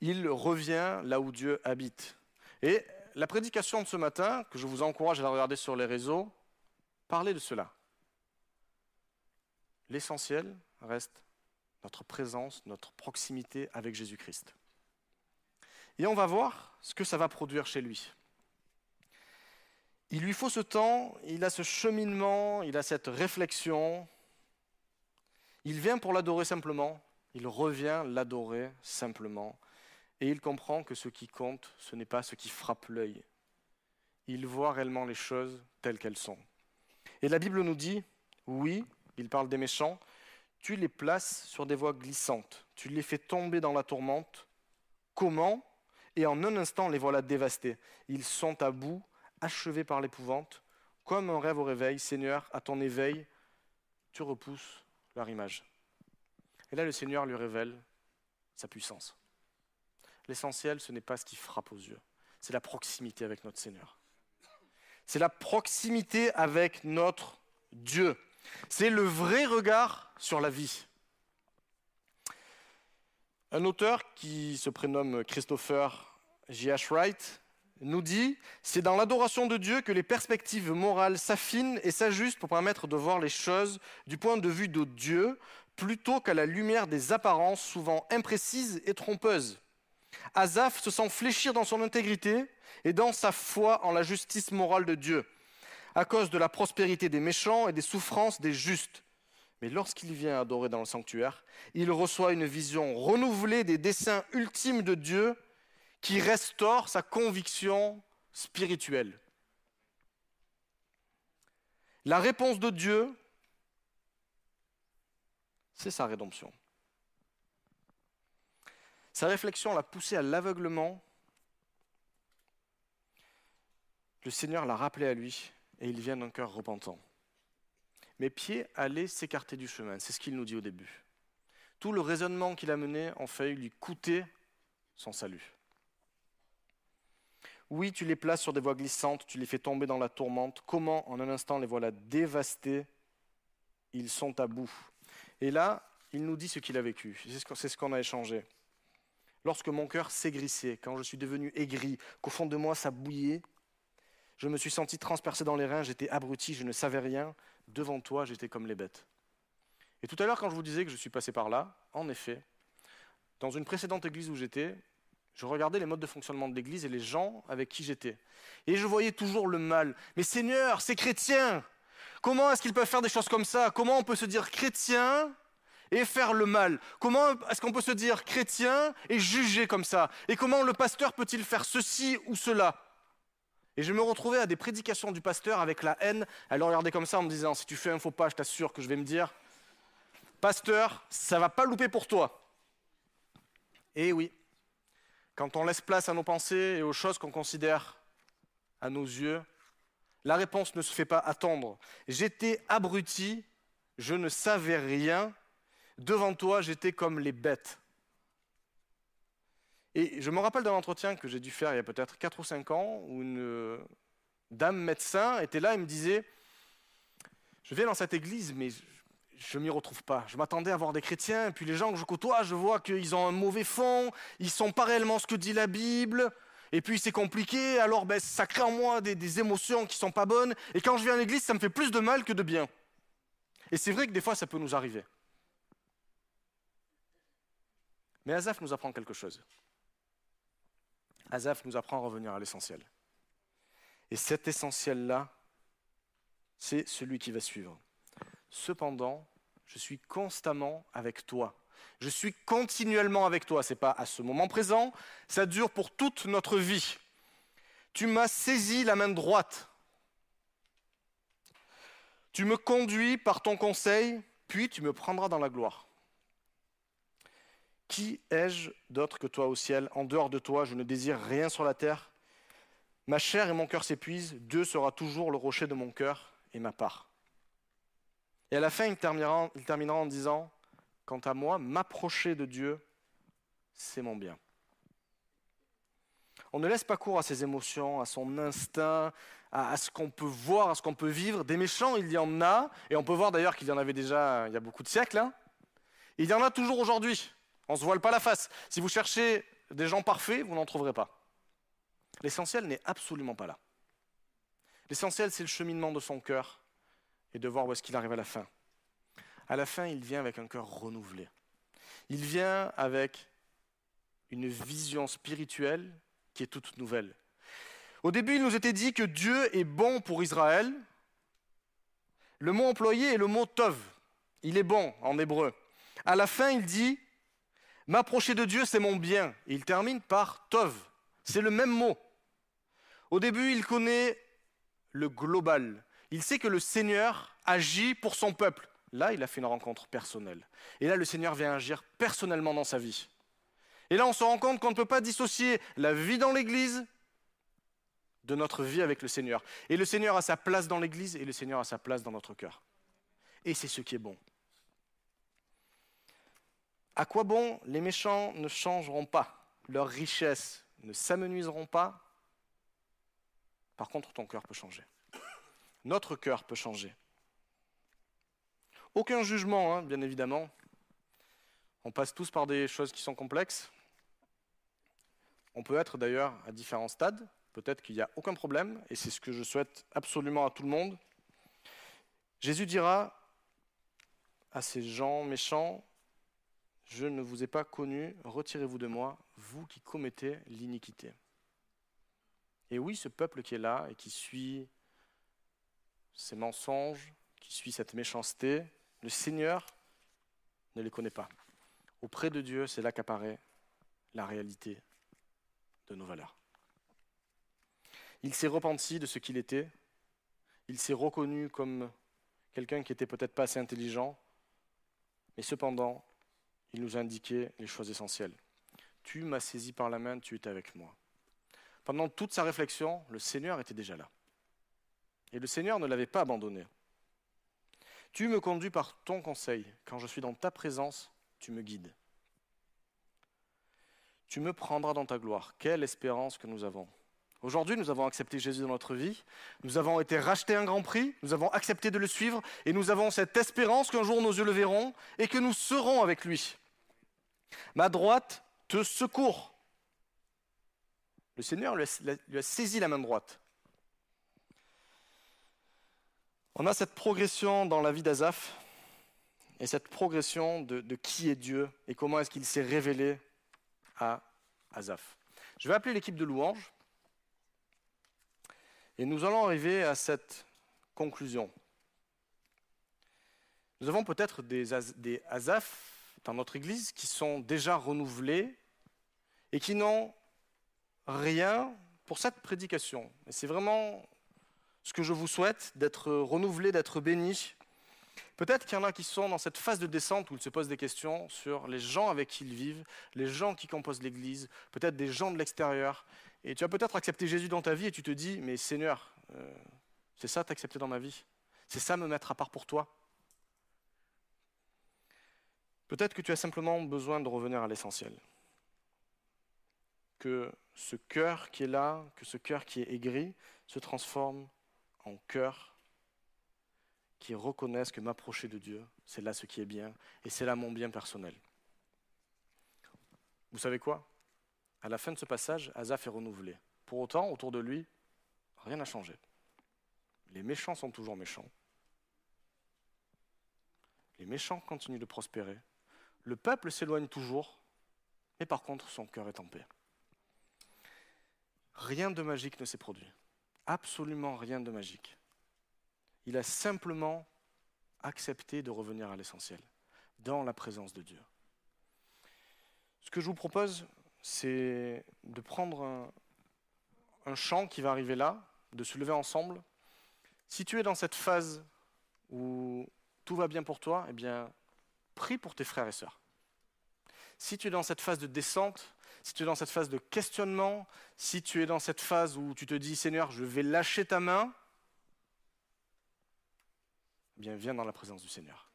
Il revient là où Dieu habite. Et la prédication de ce matin, que je vous encourage à la regarder sur les réseaux, parlait de cela. L'essentiel reste notre présence, notre proximité avec Jésus-Christ. Et on va voir ce que ça va produire chez lui. Il lui faut ce temps, il a ce cheminement, il a cette réflexion. Il vient pour l'adorer simplement, il revient l'adorer simplement. Et il comprend que ce qui compte, ce n'est pas ce qui frappe l'œil. Il voit réellement les choses telles qu'elles sont. Et la Bible nous dit, oui, il parle des méchants, tu les places sur des voies glissantes, tu les fais tomber dans la tourmente. Comment? Et en un instant, les voilà dévastés. Ils sont à bout, achevés par l'épouvante. Comme un rêve au réveil, Seigneur, à ton éveil, tu repousses leur image. Et là, le Seigneur lui révèle sa puissance. L'essentiel, ce n'est pas ce qui frappe aux yeux, c'est la proximité avec notre Seigneur. C'est la proximité avec notre Dieu. C'est le vrai regard sur la vie. Un auteur qui se prénomme Christopher J.H. Wright nous dit C'est dans l'adoration de Dieu que les perspectives morales s'affinent et s'ajustent pour permettre de voir les choses du point de vue de Dieu plutôt qu'à la lumière des apparences souvent imprécises et trompeuses. Asaph se sent fléchir dans son intégrité et dans sa foi en la justice morale de Dieu, à cause de la prospérité des méchants et des souffrances des justes. Mais lorsqu'il vient adorer dans le sanctuaire, il reçoit une vision renouvelée des desseins ultimes de Dieu qui restaure sa conviction spirituelle. La réponse de Dieu, c'est sa rédemption. Sa réflexion l'a poussé à l'aveuglement. Le Seigneur l'a rappelé à lui et il vient d'un cœur repentant. Mes pieds allaient s'écarter du chemin, c'est ce qu'il nous dit au début. Tout le raisonnement qu'il a mené en failli lui coûter son salut. Oui, tu les places sur des voies glissantes, tu les fais tomber dans la tourmente. Comment, en un instant, les voilà dévastés? Ils sont à bout. Et là, il nous dit ce qu'il a vécu. C'est ce qu'on a échangé. Lorsque mon cœur s'aigrissait, quand je suis devenu aigri, qu'au fond de moi ça bouillait, je me suis senti transpercé dans les reins, j'étais abruti, je ne savais rien. Devant toi, j'étais comme les bêtes. Et tout à l'heure, quand je vous disais que je suis passé par là, en effet, dans une précédente église où j'étais, je regardais les modes de fonctionnement de l'église et les gens avec qui j'étais. Et je voyais toujours le mal. Mais Seigneur, c'est chrétien. Comment est-ce qu'ils peuvent faire des choses comme ça? Comment on peut se dire chrétien? Et faire le mal Comment est-ce qu'on peut se dire chrétien et juger comme ça? Et comment le pasteur peut-il faire ceci ou cela? Et je me retrouvais à des prédications du pasteur avec la haine, à le regarder comme ça en me disant si tu fais un faux pas, je t'assure que je vais me dire pasteur, ça va pas louper pour toi. Et oui, quand on laisse place à nos pensées et aux choses qu'on considère à nos yeux, la réponse ne se fait pas attendre. J'étais abruti, je ne savais rien. Devant toi, j'étais comme les bêtes. Et je me rappelle d'un entretien que j'ai dû faire il y a peut-être 4 ou 5 ans, où une dame médecin était là et me disait, je viens dans cette église, mais je ne m'y retrouve pas. Je m'attendais à voir des chrétiens, et puis les gens que je côtoie, je vois qu'ils ont un mauvais fond, ils ne sont pas réellement ce que dit la Bible, et puis c'est compliqué, alors ben, ça crée en moi des, des émotions qui ne sont pas bonnes, et quand je viens à l'église, ça me fait plus de mal que de bien. Et c'est vrai que des fois, ça peut nous arriver. Mais Azaf nous apprend quelque chose. Azaf nous apprend à revenir à l'essentiel. Et cet essentiel-là, c'est celui qui va suivre. Cependant, je suis constamment avec toi. Je suis continuellement avec toi. Ce n'est pas à ce moment présent, ça dure pour toute notre vie. Tu m'as saisi la main droite. Tu me conduis par ton conseil, puis tu me prendras dans la gloire. Qui ai-je d'autre que toi au ciel? En dehors de toi, je ne désire rien sur la terre. Ma chair et mon cœur s'épuisent. Dieu sera toujours le rocher de mon cœur et ma part. Et à la fin, il terminera, en disant, Quant à moi, m'approcher de Dieu, c'est mon bien. On ne laisse pas cours à ses émotions, à son instinct, à, ce qu'on peut voir, à ce qu'on peut vivre. Des méchants, il y en a, et on peut voir d'ailleurs qu'il y en avait déjà il y a beaucoup de siècles. hein. Il y en a toujours aujourd'hui. On ne se voile pas la face. Si vous cherchez des gens parfaits, vous n'en trouverez pas. L'essentiel n'est absolument pas là. L'essentiel, c'est le cheminement de son cœur et de voir où est-ce qu'il arrive à la fin. À la fin, il vient avec un cœur renouvelé. Il vient avec une vision spirituelle qui est toute nouvelle. Au début, il nous était dit que Dieu est bon pour Israël. Le mot employé est le mot tov. Il est bon en hébreu. À la fin, il dit M'approcher de Dieu, c'est mon bien. Et il termine par tov. C'est le même mot. Au début, il connaît le global. Il sait que le Seigneur agit pour son peuple. Là, il a fait une rencontre personnelle. Et là, le Seigneur vient agir personnellement dans sa vie. Et là, on se rend compte qu'on ne peut pas dissocier la vie dans l'Église de notre vie avec le Seigneur. Et le Seigneur a sa place dans l'Église et le Seigneur a sa place dans notre cœur. Et c'est ce qui est bon. À quoi bon les méchants ne changeront pas Leurs richesses ne s'amenuiseront pas? Par contre, ton cœur peut changer. Notre cœur peut changer. Aucun jugement, hein, bien évidemment. On passe tous par des choses qui sont complexes. On peut être d'ailleurs à différents stades. Peut-être qu'il n'y a aucun problème, et c'est ce que je souhaite absolument à tout le monde. Jésus dira à ces gens méchants, Je ne vous ai pas connu, retirez-vous de moi, vous qui commettez l'iniquité. Et oui, ce peuple qui est là et qui suit ces mensonges, qui suit cette méchanceté, le Seigneur ne les connaît pas. Auprès de Dieu, c'est là qu'apparaît la réalité de nos valeurs. Il s'est repenti de ce qu'il était, il s'est reconnu comme quelqu'un qui était peut-être pas assez intelligent, mais cependant, il nous a indiqué les choses essentielles. Tu m'as saisi par la main, tu étais avec moi. Pendant toute sa réflexion, le Seigneur était déjà là. Et le Seigneur ne l'avait pas abandonné. Tu me conduis par ton conseil. Quand je suis dans ta présence, tu me guides. Tu me prendras dans ta gloire. Quelle espérance que nous avons. Aujourd'hui, nous avons accepté Jésus dans notre vie. Nous avons été rachetés un grand prix. Nous avons accepté de le suivre. Et nous avons cette espérance qu'un jour nos yeux le verront et que nous serons avec lui. Ma droite te secourt. Le Seigneur lui a, saisi la main droite. On a cette progression dans la vie d'Azaph et cette progression de, qui est Dieu et comment est-ce qu'il s'est révélé à Azaph. Je vais appeler l'équipe de louanges et nous allons arriver à cette conclusion. Nous avons peut-être des, des Azaph dans notre Église qui sont déjà renouvelés et qui n'ont rien pour cette prédication. Et c'est vraiment ce que je vous souhaite, d'être renouvelé, d'être béni. Peut-être qu'il y en a qui sont dans cette phase de descente où ils se posent des questions sur les gens avec qui ils vivent, les gens qui composent l'Église, peut-être des gens de l'extérieur. Et tu as peut-être accepté Jésus dans ta vie et tu te dis, mais Seigneur, euh, c'est ça t'accepter dans ma vie? C'est ça me mettre à part pour toi? Peut-être que tu as simplement besoin de revenir à l'essentiel. Que ce cœur qui est là, que ce cœur qui est aigri, se transforme en cœur qui reconnaissent que m'approcher de Dieu, c'est là ce qui est bien, et c'est là mon bien personnel. Vous savez quoi? À la fin de ce passage, Azaph est renouvelé. Pour autant, autour de lui, rien n'a changé. Les méchants sont toujours méchants. Les méchants continuent de prospérer. Le peuple s'éloigne toujours, mais par contre, son cœur est en paix. Rien de magique ne s'est produit. Absolument rien de magique. Il a simplement accepté de revenir à l'essentiel, dans la présence de Dieu. Ce que je vous propose, c'est de prendre un, chant qui va arriver là, de se lever ensemble. Si tu es dans cette phase où tout va bien pour toi, eh bien, prie pour tes frères et sœurs. Si tu es dans cette phase de descente, si tu es dans cette phase de questionnement, si tu es dans cette phase où tu te dis Seigneur, je vais lâcher ta main, eh bien viens dans la présence du Seigneur.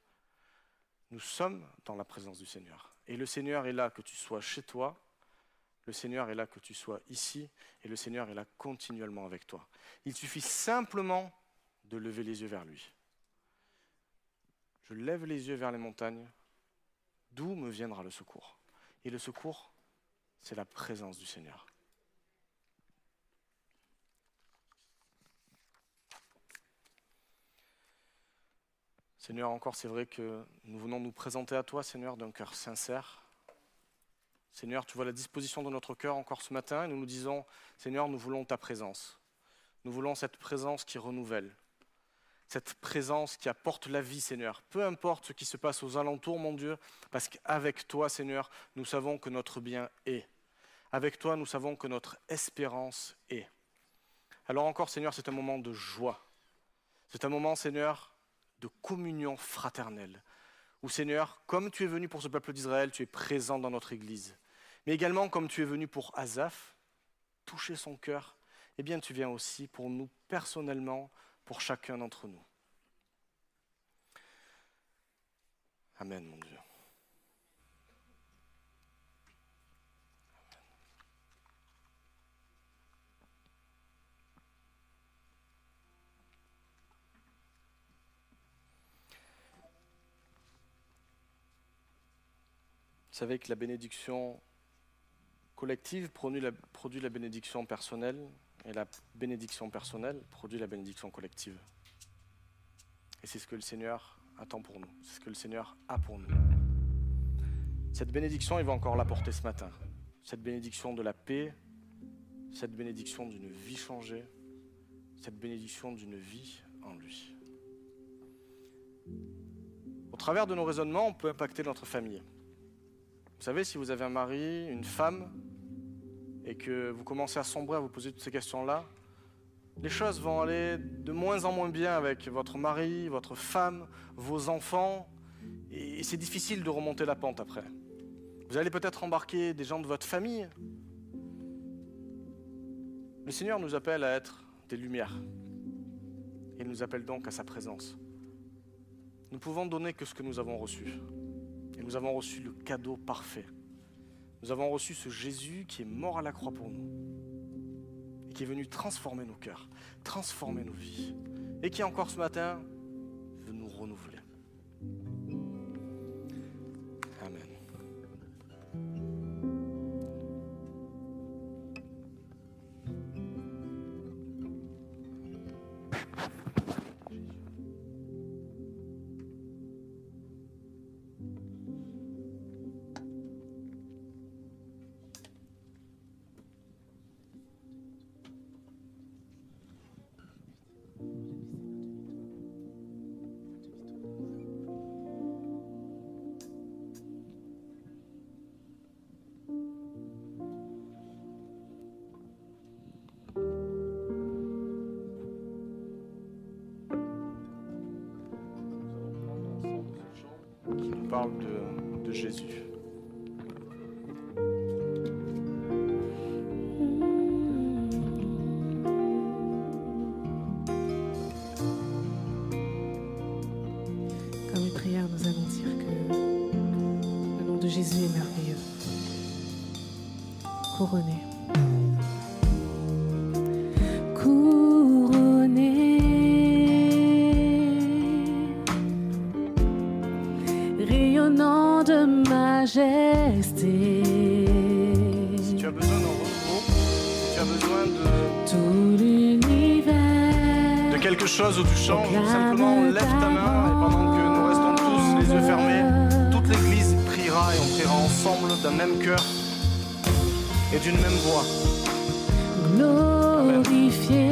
Nous sommes dans la présence du Seigneur. Et le Seigneur est là que tu sois chez toi, le Seigneur est là que tu sois ici, et le Seigneur est là continuellement avec toi. Il suffit simplement de lever les yeux vers lui. Je lève les yeux vers les montagnes, d'où me viendra le secours? Et le secours, c'est la présence du Seigneur. Seigneur, encore c'est vrai que nous venons nous présenter à toi, Seigneur, d'un cœur sincère. Seigneur, tu vois la disposition de notre cœur encore ce matin et nous nous disons, Seigneur, nous voulons ta présence. Nous voulons cette présence qui renouvelle, cette présence qui apporte la vie, Seigneur. Peu importe ce qui se passe aux alentours, mon Dieu, parce qu'avec toi, Seigneur, nous savons que notre bien est. Avec toi, nous savons que notre espérance est. Alors encore, Seigneur, c'est un moment de joie. C'est un moment, Seigneur, de communion fraternelle. Où, Seigneur, comme tu es venu pour ce peuple d'Israël, tu es présent dans notre Église. Mais également, comme tu es venu pour Azaph, toucher son cœur, eh bien, tu viens aussi pour nous personnellement, pour chacun d'entre nous. Amen, mon Dieu. Vous savez que la bénédiction collective produit la, produit la bénédiction personnelle, et la bénédiction personnelle produit la bénédiction collective. Et c'est ce que le Seigneur attend pour nous, c'est ce que le Seigneur a pour nous. Cette bénédiction, il va encore l'apporter ce matin. Cette bénédiction de la paix, cette bénédiction d'une vie changée, cette bénédiction d'une vie en lui. Au travers de nos raisonnements, on peut impacter notre famille. Vous savez, si vous avez un mari, une femme, et que vous commencez à sombrer, à vous poser toutes ces questions-là, les choses vont aller de moins en moins bien avec votre mari, votre femme, vos enfants, et c'est difficile de remonter la pente après. Vous allez peut-être embarquer des gens de votre famille. Le Seigneur nous appelle à être des lumières. Il nous appelle donc à sa présence. Nous pouvons donner que ce que nous avons reçu. Et nous avons reçu le cadeau parfait. Nous avons reçu ce Jésus qui est mort à la croix pour nous. Et qui est venu transformer nos cœurs, transformer nos vies. Et qui encore ce matin veut nous renouveler. Tu changes, simplement lève ta main et pendant que nous restons tous les yeux fermés, toute l'église priera et on priera ensemble d'un même cœur et d'une même voix. glorifié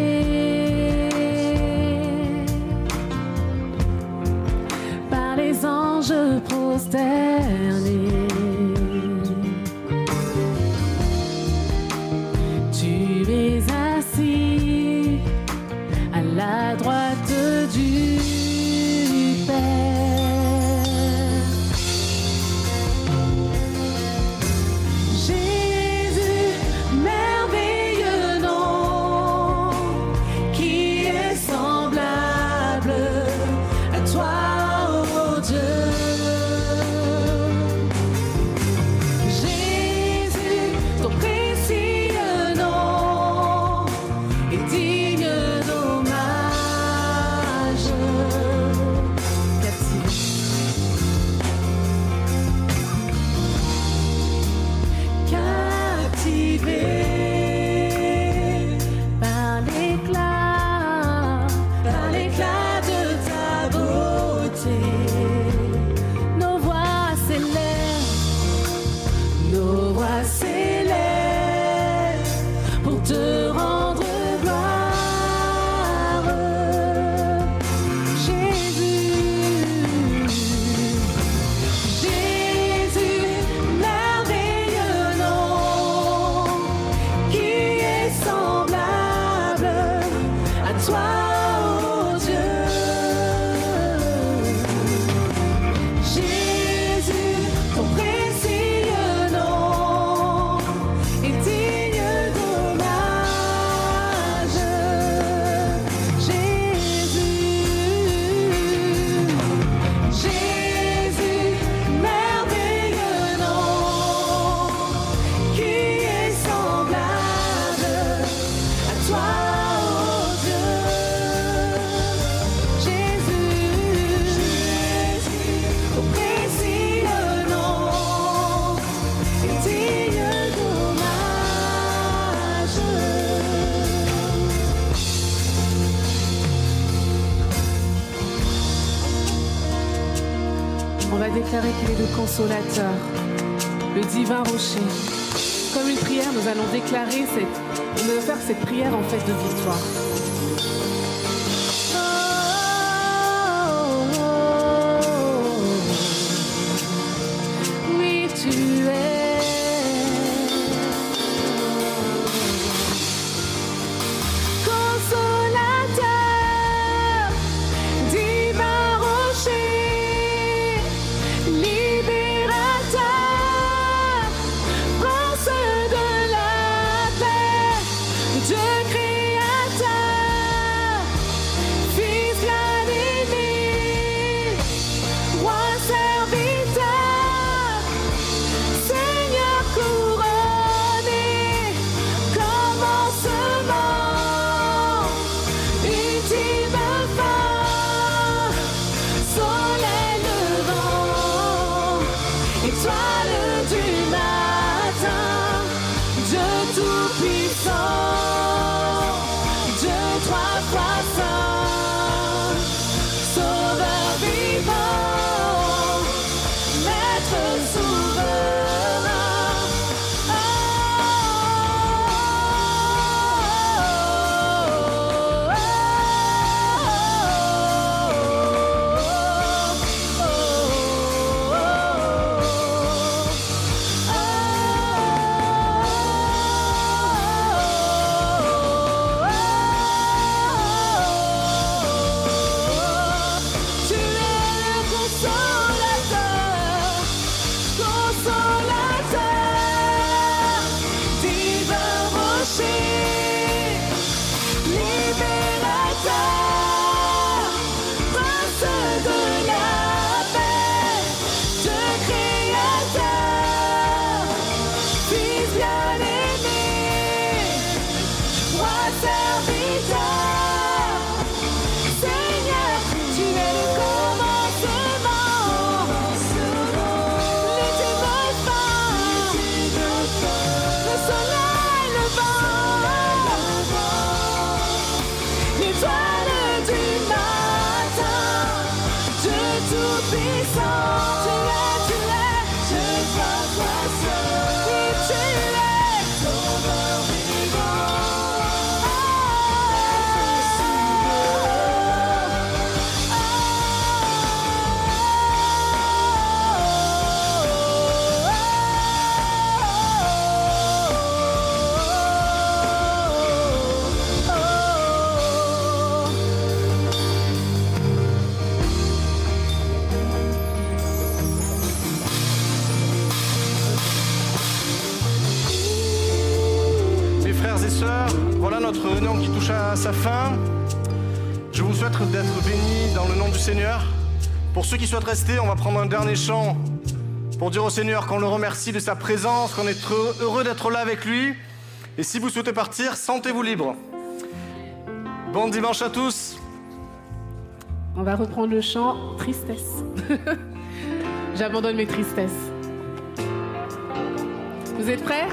déclarer qu'il est le consolateur, le divin rocher. Comme une prière, nous allons déclarer cette, va faire cette prière en fait de victoire. Ceux qui souhaitent rester, on va prendre un dernier chant pour dire au Seigneur qu'on le remercie de sa présence, qu'on est heureux- heureux d'être là avec lui. Et si vous souhaitez partir, sentez-vous libre. Bon dimanche à tous. On va reprendre le chant Tristesse. J'abandonne mes tristesses. Vous êtes prêts?